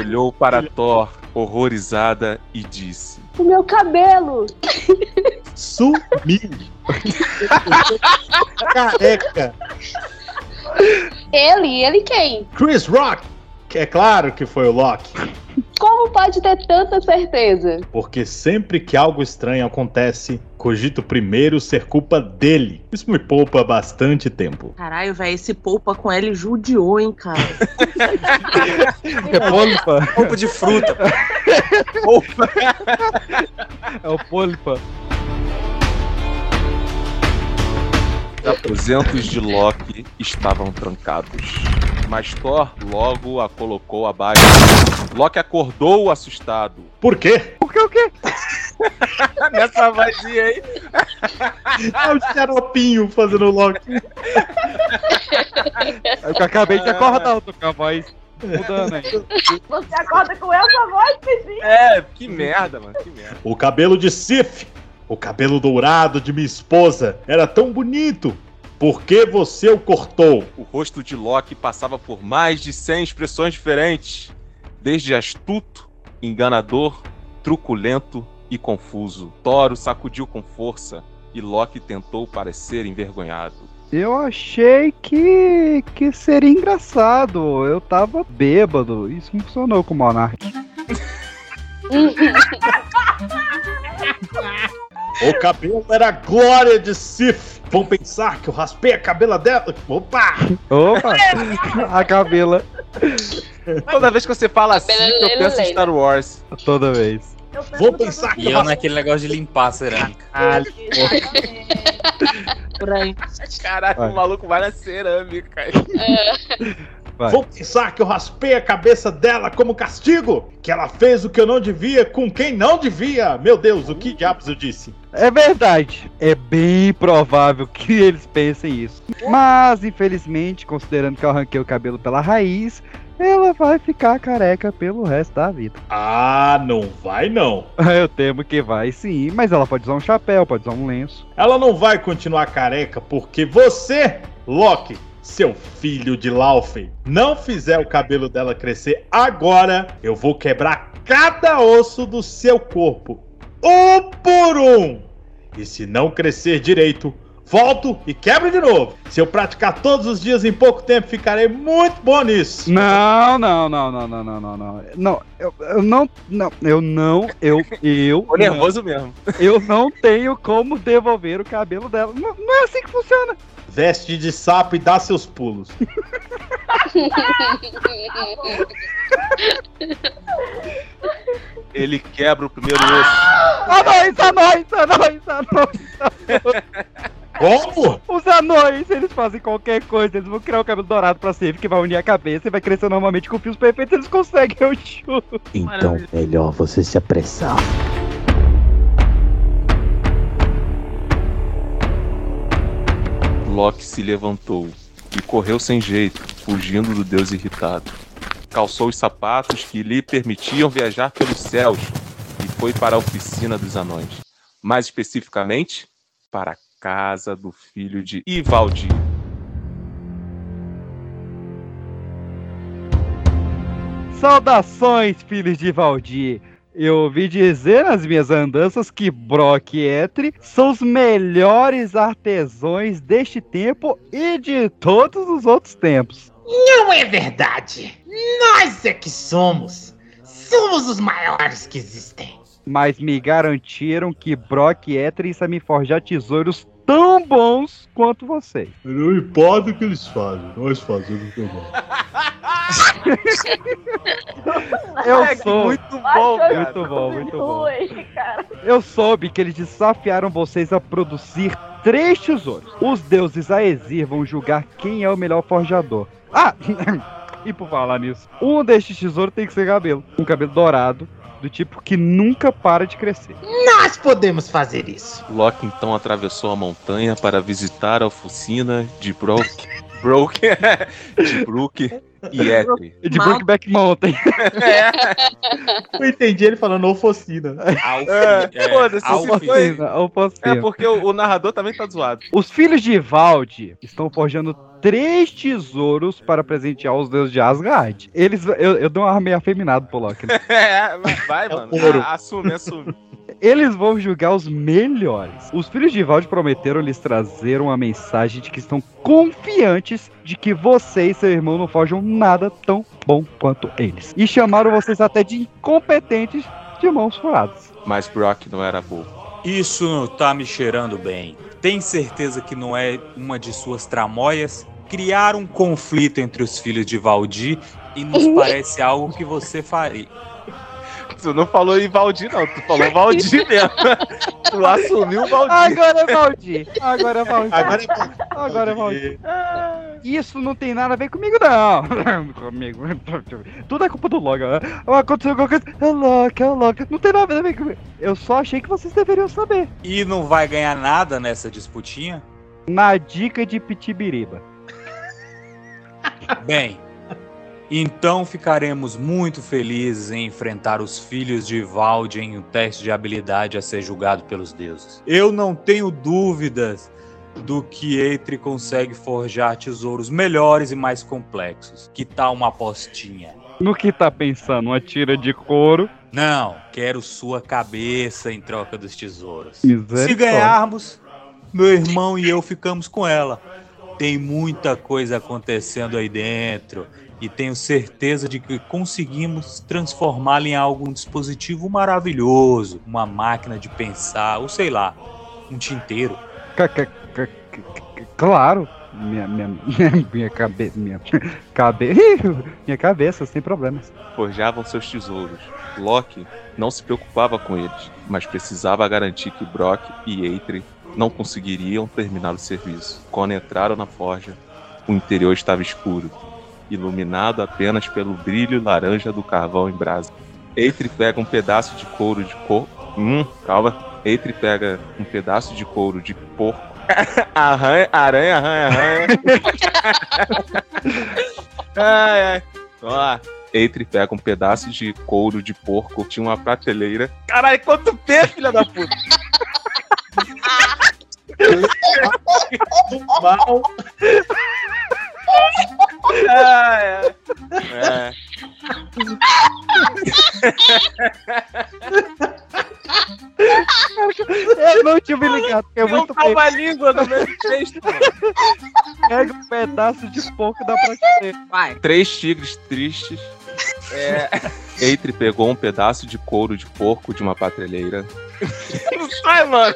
Olhou para Thor, horrorizada, e disse: O meu cabelo. Sumiu. Careca. Ele, ele quem? Chris Rock. É claro que foi o Loki. Como pode ter tanta certeza? Porque sempre que algo estranho acontece, cogito primeiro ser culpa dele. Isso me poupa bastante tempo. Caralho, velho, esse polpa com ele judiou, hein, cara. É Polipa. Roupa de fruta. É o Polipa. Os aposentos de Loki estavam trancados. Mas Thor logo a colocou abaixo. Loki acordou assustado. Por quê? O que, o quê? Nessa vazia aí. É o xaropinho fazendo Loki. É que eu acabei de acordar, eu tô com a voz mudando aí. Você acorda com essa voz, peixinho? É, que merda, mano. Que merda. O cabelo de Sif, o cabelo dourado de minha esposa, era tão bonito. Por que você o cortou? O rosto de Loki passava por mais de 100 expressões diferentes, desde astuto, enganador, truculento e confuso. Thor o sacudiu com força e Loki tentou parecer envergonhado. Eu achei que, que seria engraçado. Eu tava bêbado. Isso não funcionou com o Monark. O cabelo era a glória de Sif. Vão pensar que eu raspei a cabela dela? Opa! Opa! a cabela Toda vez que você fala assim, eu penso em Star Wars. toda vez. Eu penso Vou que pensar que E eu naquele negócio de limpar a cerâmica. Caralho, Vai. o maluco vai na cerâmica. Vai. Vão pensar que eu raspei a cabeça dela como castigo? Que ela fez o que eu não devia com quem não devia? Meu Deus, o que diabos eu disse? É verdade. É bem provável que eles pensem isso. Mas, infelizmente, considerando que eu arranquei o cabelo pela raiz, ela vai ficar careca pelo resto da vida. Ah, não vai não. Eu temo que vai sim, mas ela pode usar um chapéu, pode usar um lenço. Ela não vai continuar careca porque você, Loki, seu filho de Laufey, não fizer o cabelo dela crescer agora, eu vou quebrar cada osso do seu corpo, um por um. E se não crescer direito, volto e quebro de novo. Se eu praticar todos os dias em pouco tempo, ficarei muito bom nisso. Não, não, não, não, não, não, não, não. Não, eu, eu não, não, eu não, eu, eu. Tô nervoso mesmo. Eu não tenho como devolver o cabelo dela. Não, não é assim que funciona. Veste de sapo e dá seus pulos. Ele quebra o primeiro osso. Anões, anões, anões, anões. Como? Os anões, eles fazem qualquer coisa, eles vão criar o cabelo dourado pra sempre, que vai unir a cabeça e vai crescer normalmente com fios perfeitos, eles conseguem, eu juro. Então, melhor você se apressar. Loki se levantou e correu sem jeito, fugindo do deus irritado. Calçou os sapatos que lhe permitiam viajar pelos céus e foi para a oficina dos anões. Mais especificamente, para a casa do filho de Ivaldi. Saudações, filhos de Valdir. Eu ouvi dizer nas minhas andanças que Brock e Etri são os melhores artesãos deste tempo e de todos os outros tempos. Não é verdade. Nós é que somos. Somos os maiores que existem. Mas me garantiram que Brock e Etri sabem forjar tesouros tão bons quanto vocês. Não importa o que eles fazem, nós fazemos também. Eu É sou. muito bom, cara. Muito bom, muito bom. Eu soube que eles desafiaram vocês a produzir três tesouros. Os deuses Aesir vão julgar quem é o melhor forjador. Ah! e por falar nisso, um destes tesouros tem que ser cabelo. Um cabelo dourado, do tipo que nunca para de crescer. Nós podemos fazer isso. Loki então atravessou a montanha para visitar a oficina de Brook, Brook, de Brook e Etri. De Brookback Mountain. Eu entendi ele falando ofocina. Alf, É, é, foda-se, posso É porque o, o narrador também tá zoado. Os filhos de Valde estão forjando três tesouros para presentear os deuses de Asgard. Eles, eu, eu dou uma meio afeminado pro Loki. né? É, vai, mano. ouro. A- assume, assume. Eles vão julgar os melhores. Os filhos de Valde prometeram lhes trazer uma mensagem de que estão confiantes de que você e seu irmão não forjam nada tão bom quanto eles. E chamaram vocês até de incompetentes de mãos furadas. Mas Brock não era bobo. Isso não tá me cheirando bem. Tem certeza que não é uma de suas tramóias? Criar um conflito entre os filhos de Valdir e nos parece algo que você faria. Tu não falou em Valdir, não. Tu falou Valdir mesmo. tu assumiu o Valdir. Agora é Valdir. Agora é Valdir. Agora é bom. Agora é Valdir. Isso não tem nada a ver comigo, não. comigo. Tudo é culpa do Loki. né? Aconteceu alguma coisa. É Loki, é Loki. Não tem nada a ver comigo. Eu só achei que vocês deveriam saber. E não vai ganhar nada nessa disputinha? Na dica de Pitibiriba. Bem, então ficaremos muito felizes em enfrentar os filhos de Valde em um teste de habilidade a ser julgado pelos deuses. Eu não tenho dúvidas do que Eitri consegue forjar tesouros melhores e mais complexos. Que tal uma apostinha? No que tá pensando? Uma tira de couro. Não, quero sua cabeça em troca dos tesouros. Se ganharmos, meu irmão e eu ficamos com ela. Tem muita coisa acontecendo aí dentro e tenho certeza de que conseguimos transformá-la em algo um dispositivo maravilhoso, uma máquina de pensar, ou sei lá, um tinteiro. Claro. Minha, minha, minha, minha cabeça. Minha, cabe... minha cabeça, sem problemas. Forjavam seus tesouros. Loki não se preocupava com eles, mas precisava garantir que Brock e Eitri não conseguiriam terminar o serviço. Quando entraram na forja, o interior estava escuro, iluminado apenas pelo brilho laranja do carvão em brasa. Eitri pega um pedaço de couro de cor. Hum, calma. Eitri pega um pedaço de couro de porco. arranha, aranha, arranha, arranha. ai, ai. Vamos lá. Eitri pega um pedaço de couro de porco, tinha uma prateleira. Caralho, quanto pé, filha da puta! Mal. Ai, ai. É. Eu não tinha me ligado, porque é muito tava a língua no mesmo texto. Pega um pedaço de porco da prateleira. Vai. Três tigres tristes. É... Eitre pegou um pedaço de couro de porco de uma patrelheira. Não sai, mano.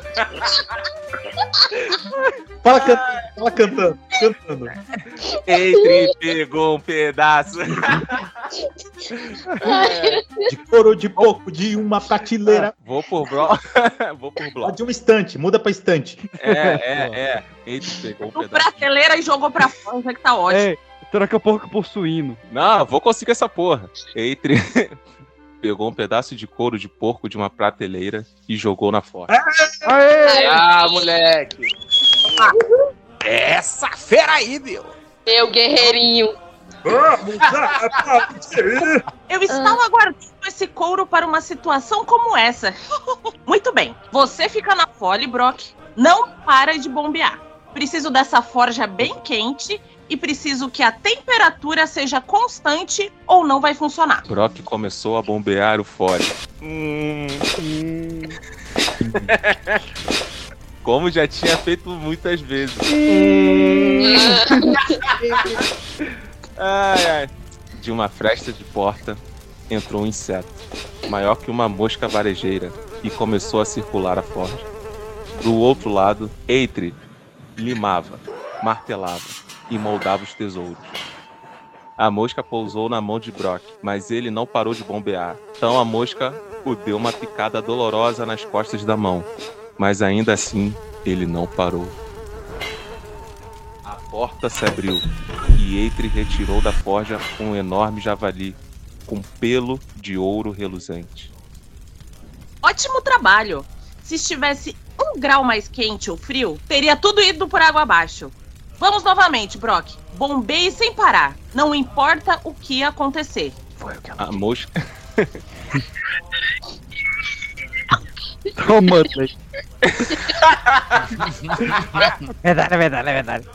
Fala cantando, fala cantando, cantando. Eitre pegou um pedaço. De couro de porco de uma prateleira. Vou por bloco. Vou por bloco. De uma estante, muda pra estante. É, é, é. Eitre pegou um pedaço. de- prateleira e jogou pra fora, já que tá ótimo. É, troca porco por suíno. Não, vou conseguir essa porra. Eitre pegou um pedaço de couro de porco de uma prateleira e jogou na forja. Aê! Ah, moleque! Essa fera aí, meu! Meu guerreirinho. Eu estava aguardando esse couro para uma situação como essa. Muito bem. Você fica na fole, Brock. Não para de bombear. Preciso dessa forja bem quente e preciso que a temperatura seja constante ou não vai funcionar. Brock começou a bombear o. Hum. Como já tinha feito muitas vezes. Ai, ai. De uma fresta de porta entrou um inseto, maior que uma mosca varejeira, e começou a circular a forja. Do outro lado, Eitre limava, martelava e moldava os tesouros. A mosca pousou na mão de Brock, mas ele não parou de bombear. Então a mosca o deu uma picada dolorosa nas costas da mão, mas ainda assim ele não parou. A porta se abriu e Eitre retirou da forja um enorme javali com pelo de ouro reluzente. Ótimo trabalho. Se estivesse um grau mais quente ou frio, teria tudo ido por água abaixo. Vamos novamente, Brock. Bombeie sem parar. Não importa o que acontecer. A mosca Toma, moleque. Verdade, é verdade, é verdade.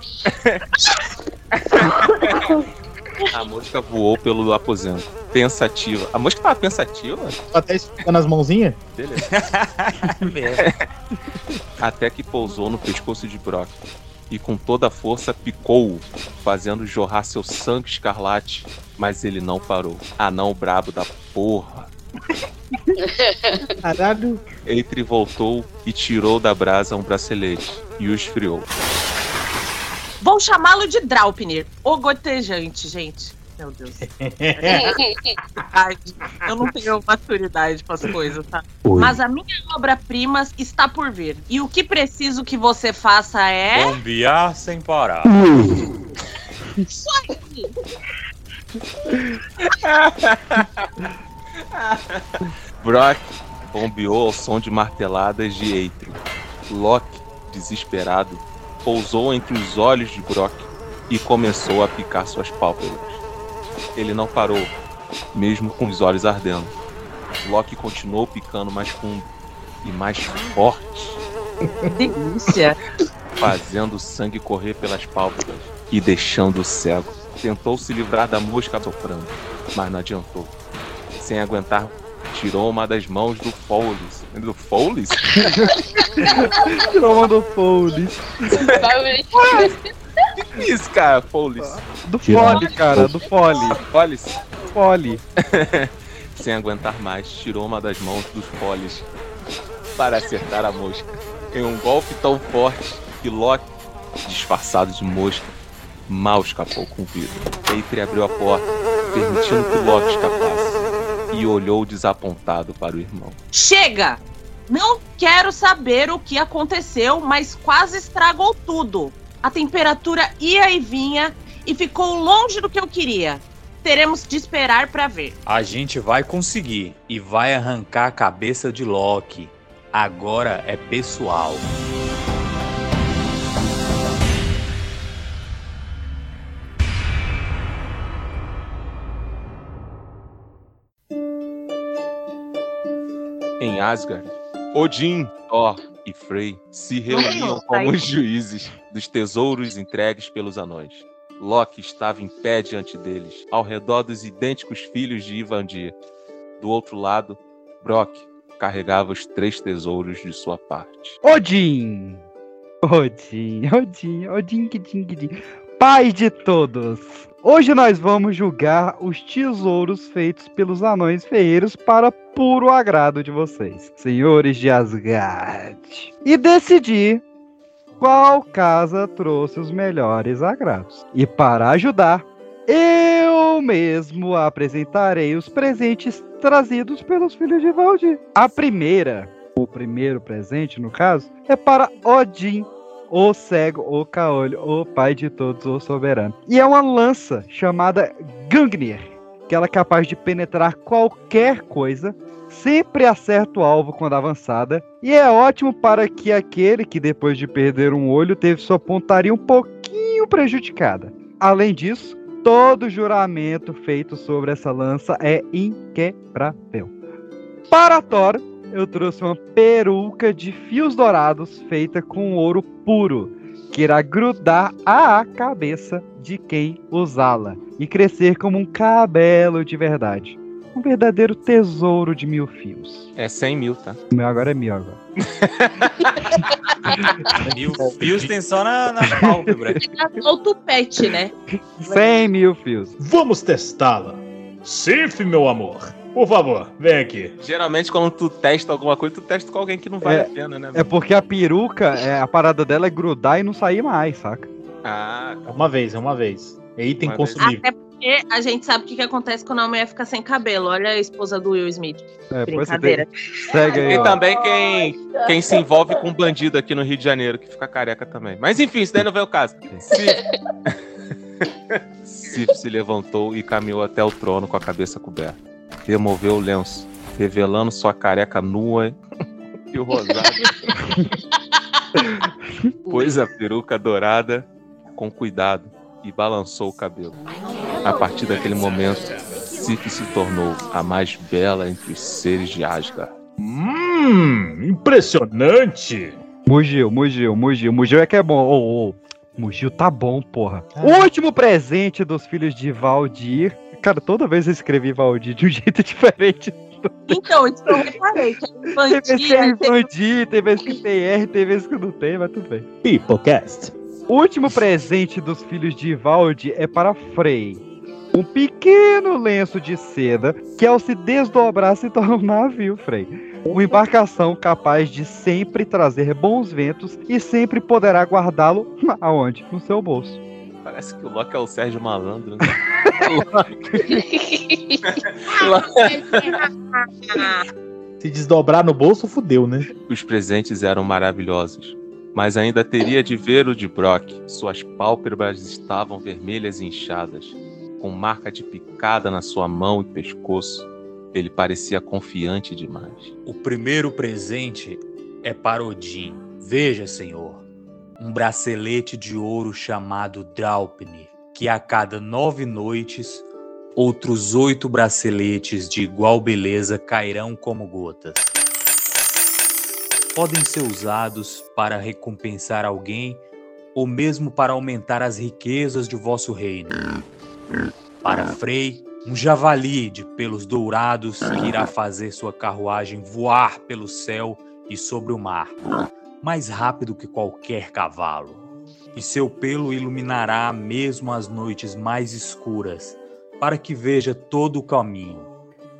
A mosca voou pelo aposento, pensativa. A mosca tava pensativa? Até esfregando as mãozinhas. Beleza. Até que pousou no pescoço de Brock e com toda a força picou-o, fazendo jorrar seu sangue escarlate. Mas ele não parou. Anão brabo da porra. Caralho. Eitre voltou e tirou da brasa um bracelete e o esfriou. Vou chamá-lo de Draupnir, o gotejante, gente. Meu Deus. Eu não tenho maturidade para as coisas, tá? Oi. Mas a minha obra-prima está por vir. E o que preciso que você faça é. Bombear sem parar. Isso aí. Brock bombeou ao som de marteladas de Eitre. Loki, desesperado, pousou entre os olhos de Brock e começou a picar suas pálpebras. Ele não parou, mesmo com os olhos ardendo. Loki continuou picando mais fundo e mais forte, Delícia. fazendo o sangue correr pelas pálpebras e deixando-o cego. Tentou se livrar da mosca soprando, mas não adiantou. Sem aguentar, tirou uma das mãos do Foulis. Do Foulis? Tirou uma do Foles. que é isso, cara? Foulis. Do Fole, cara, do Fole. Foulis? Fole. Sem aguentar mais, tirou uma das mãos dos Foulis para acertar a mosca. Em um golpe tão forte que Loki, disfarçado de mosca, mal escapou com vida. Eitre abriu a porta, permitindo que Loki escapasse, e olhou desapontado para o irmão. Chega! Não quero saber o que aconteceu, mas quase estragou tudo. A temperatura ia e vinha e ficou longe do que eu queria. Teremos de esperar para ver. A gente vai conseguir e vai arrancar a cabeça de Loki. Agora é pessoal. Em Asgard, Odin, Thor e Frey se reuniam como os juízes dos tesouros entregues pelos anões. Loki estava em pé diante deles, ao redor dos idênticos filhos de Ivandir. Do outro lado, Brock, carregava os três tesouros de sua parte. Odin! Odin, Odin, Odin, Odin, Odin. Pai de todos! Hoje nós vamos julgar os tesouros feitos pelos anões ferreiros para puro agrado de vocês, senhores de Asgard. E decidir qual casa trouxe os melhores agrados. E para ajudar, eu mesmo apresentarei os presentes trazidos pelos filhos de Valdir. A primeira, o primeiro presente no caso, é para Odin, o cego, o caolho, o pai de todos, o soberano. E é uma lança chamada Gungnir, que ela é capaz de penetrar qualquer coisa, sempre acerta o alvo quando avançada, e é ótimo para que aquele que depois de perder um olho teve sua pontaria um pouquinho prejudicada. Além disso, todo juramento feito sobre essa lança é inquebrável. Para Thor, eu trouxe uma peruca de fios dourados feita com ouro puro, que irá grudar à cabeça de quem usá-la e crescer como um cabelo de verdade. Um verdadeiro tesouro de mil fios. É 100 mil, tá? O meu agora é mil agora. Mil fios tem só na, na pálpebra. O tupete, né? 100 mil fios. Vamos testá-la. Sif, meu amor. Por favor, vem aqui. Geralmente, quando tu testa alguma coisa, tu testa com alguém que não vale É, a pena, né? É porque a peruca, é, a parada dela é grudar e não sair mais, saca? Ah, É uma vez, é uma vez. É item Uma vez. consumível. Até porque a gente sabe o que, que acontece quando a mulher fica sem cabelo. Olha a esposa do Will Smith. É, você Brincadeira. Segue aí. E ó. também quem, quem se envolve com um bandido aqui no Rio de Janeiro, que fica careca também. Mas enfim, isso daí não veio o caso. Sif se levantou e caminhou até o trono com a cabeça coberta. Removeu o lenço, revelando sua careca nua e o rosado. Pôs a peruca dourada com cuidado e balançou o cabelo. A partir daquele momento, Sif se tornou a mais bela entre os seres de Asgard. Hum, impressionante. Mugiu, mugiu, mugiu. Mugiu é que é bom. Ô, ô. Mugiu tá bom, porra. O último presente dos filhos de Valdir. Cara, toda vez eu escrevi Valdir de um jeito diferente. Então, isso eu reparei. Que é Tem vezes que é infantil, tem- Valdir, tem vezes que tem R, tem vezes que não tem, mas tudo bem. Peoplecast. O último presente dos filhos de Valdir é para Frey. Um pequeno lenço de seda que, ao se desdobrar, se torna um navio, Frey. Uma embarcação capaz de sempre trazer bons ventos e sempre poderá guardá-lo aonde? No seu bolso. Parece que o Loki é o Sérgio Malandro, né? Se desdobrar no bolso, fudeu, né? Os presentes eram maravilhosos, mas ainda teria de ver o de Brock. Suas pálpebras estavam vermelhas e inchadas, com marca de picada na sua mão e pescoço. Ele parecia confiante demais. O primeiro presente é para Odin. Veja, senhor, um bracelete de ouro chamado Draupnir, que a cada nove noites, outros oito braceletes de igual beleza cairão como gotas. Podem ser usados para recompensar alguém ou mesmo para aumentar as riquezas de vosso reino. Para Frey, um javali de pelos dourados que irá fazer sua carruagem voar pelo céu e sobre o mar, mais rápido que qualquer cavalo. E seu pelo iluminará mesmo as noites mais escuras, para que veja todo o caminho.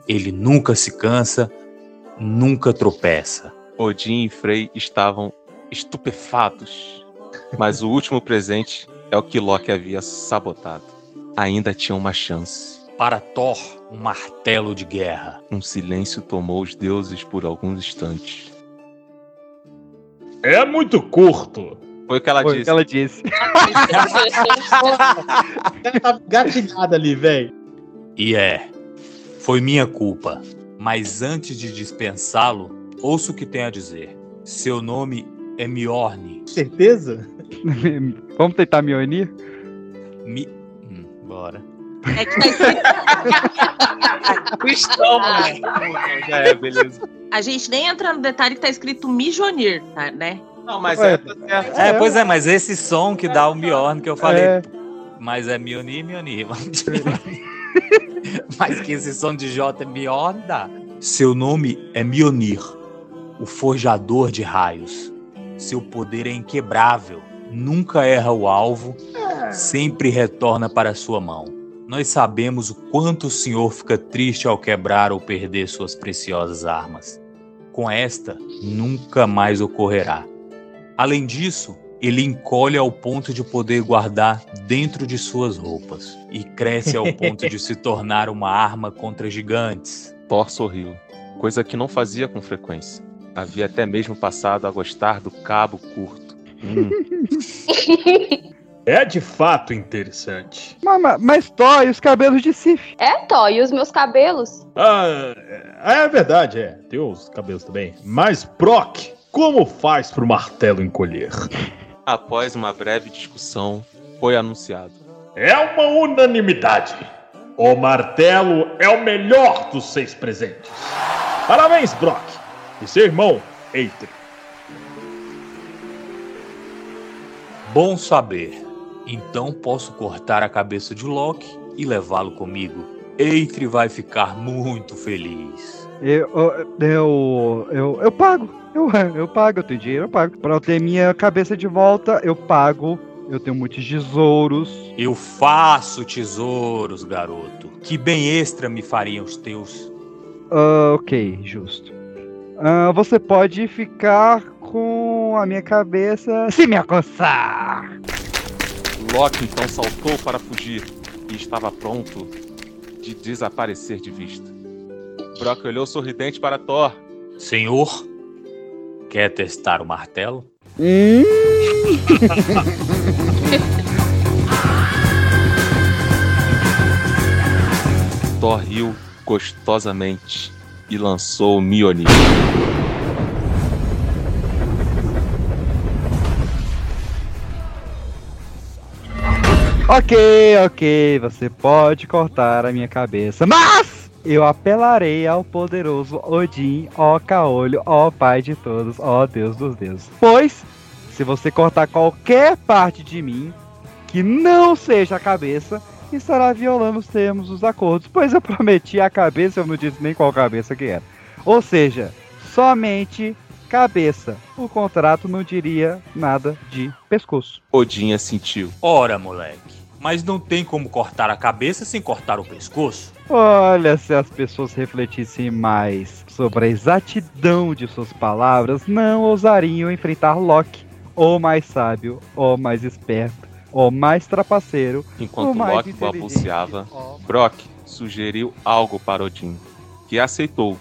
Ele nunca se cansa, nunca tropeça. Odin e Frey estavam estupefatos, mas o último presente é o que Loki havia sabotado. Ainda tinha uma chance. Para Thor, um martelo de guerra. Um silêncio tomou os deuses por alguns instantes. É muito curto. Foi o que ela Foi o disse. que ela disse. Ela tá gatilhada ali, velho. E é, foi minha culpa. Mas antes de dispensá-lo, ouça o que tem a dizer. Seu nome é Mjorn. Certeza? Vamos tentar me unir? Mi... Hum, bora. É que tá escrito. O estômago. Já é, beleza. A gente nem entra no detalhe que tá escrito Mijonir, tá, né? Não, mas é, tá certo. É, pois é, mas esse som que dá o Mjorn que eu falei. É. Mas é Mjolnir, Mjolnir. mas que esse som de J é Mjorn dá. Seu nome é Mionir, o forjador de raios. Seu poder é inquebrável, nunca erra o alvo, sempre retorna para sua mão. Nós sabemos o quanto o senhor fica triste ao quebrar ou perder suas preciosas armas. Com esta, nunca mais ocorrerá. Além disso, ele encolhe ao ponto de poder guardar dentro de suas roupas e cresce ao ponto de se tornar uma arma contra gigantes. Thor sorriu, coisa que não fazia com frequência. Havia até mesmo passado a gostar do cabo curto. Hum, É de fato interessante. Mas, mas, e os cabelos de Sif? É, Thó, e os meus cabelos? Ah, é é verdade, é. Tem os cabelos também. Mas, Brock, como faz pro martelo encolher? após uma breve discussão, foi anunciado. É uma unanimidade. O martelo é o melhor dos seis presentes. Parabéns, Brock. E seu irmão, Eitri. Bom saber. Então posso cortar a cabeça de Loki e levá-lo comigo. Eitri vai ficar muito feliz. Eu, eu, eu, eu pago. Eu, eu pago, eu tenho dinheiro, eu pago. Pra eu ter minha cabeça de volta, eu pago. Eu tenho muitos tesouros. Eu faço tesouros, garoto. Que bem extra me fariam os teus. Ah, ok, justo. Ah, você pode ficar com a minha cabeça se me alcançar. Loki então saltou para fugir e estava pronto de desaparecer de vista. Brock olhou sorridente para Thor. Senhor, quer testar o martelo? Hum. Thor riu gostosamente e lançou o Mjolnir. Ok, ok, você pode cortar a minha cabeça, mas eu apelarei ao poderoso Odin, ó caolho, ó pai de todos, ó Deus dos deuses. Pois, se você cortar qualquer parte de mim que não seja a cabeça, estará violando os termos dos acordos, pois eu prometi a cabeça, eu não disse nem qual cabeça que era. Ou seja, somente cabeça. O contrato não diria nada de pescoço. Odin assentiu. Ora, moleque. Mas não tem como cortar a cabeça sem cortar o pescoço. Olha, se as pessoas refletissem mais sobre a exatidão de suas palavras, não ousariam enfrentar Loki, ou mais sábio, ou mais esperto, ou mais trapaceiro, Enquanto mais Loki balbuciava. Brock sugeriu algo para Odin, que aceitou.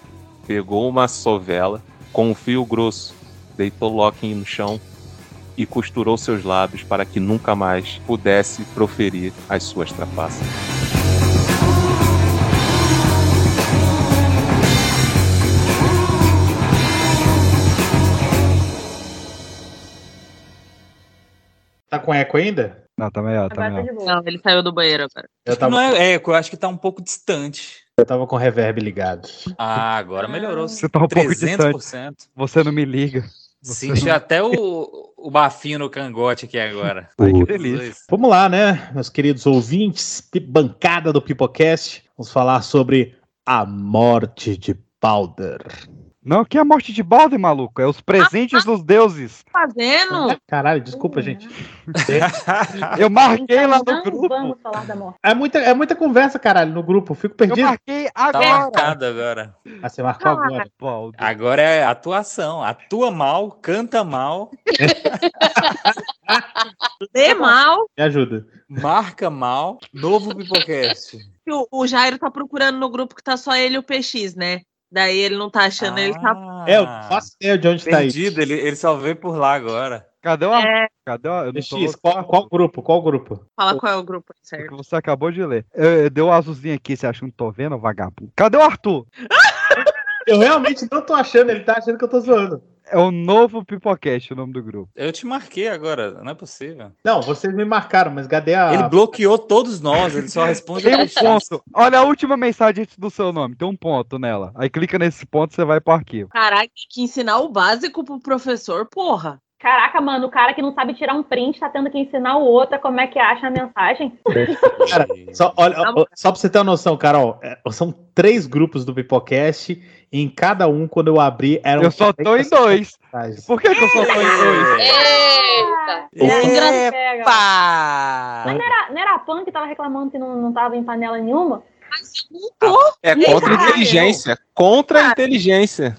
Pegou uma sovela com um fio grosso, deitou Loki no chão e costurou seus lábios para que nunca mais pudesse proferir as suas trapaças. Tá com eco ainda? Não, tá melhor, tá tá melhor. Não, ele saiu do banheiro agora. Eu tava, Não é eco, eu acho que tá um pouco distante. Eu tava com reverb ligado. Ah, agora melhorou. Você tá um pouco 300%. Você não me liga. Você Senti até o, o bafinho no cangote aqui agora. Ai, que delícia. Vamos lá, né, meus queridos ouvintes, bancada do Pipocast. Vamos falar sobre a morte de Balder. Não, que é a morte de Balder, maluco. É os presentes dos deuses. Fazendo? Caralho, desculpa, gente. Eu marquei lá no Então, não grupo. vamos falar da morte. É muita, é muita conversa, caralho, no grupo. Eu Fico Eu perdido. marquei Tá agora. marcado agora. Ah, você marcou agora. Balder. Agora é atuação. Atua mal, canta mal, Lê mal. Me ajuda. marca mal. Novo Pipocast. O, o Jairo tá procurando no grupo que tá só ele e o PX, né? Daí ele não tá achando, ele tá. Ah, É, eu faço ideia de onde tá isso. perdido. Ele, ele só veio por lá agora. Cadê o É, Cadê o... Eu tô X, qual, qual grupo? Qual grupo? fala qual é o grupo aí, O que certo? você acabou de ler. Eu, eu dei o azulzinho aqui, você acha que não tô vendo, vagabundo? Cadê o Arthur? Eu realmente não tô achando, ele tá achando que eu tô zoando. É o novo Pipocast, o nome do grupo. Eu te marquei agora, não é possível. Não, vocês me marcaram, mas cadê a. Ele bloqueou todos nós, ele só responde Tem um ponto. Olha a última mensagem antes do seu nome. Tem um ponto nela. Aí clica nesse ponto você vai pro arquivo. Tem que ensinar o básico pro professor, porra. Caraca, mano, o cara que não sabe tirar um print tá tendo que ensinar o outro como é que acha a mensagem. Cara, só, olha, ó, só pra você ter uma noção, Carol, é, são três grupos do Pipocast e em cada um, quando eu abri, eram. Eu só tô em dois. Por que, que eu só tô em dois? Eita! Epa! Mas não era, não era a Pan que tava reclamando que não, não tava em panela nenhuma? É contra a inteligência. Contra a inteligência.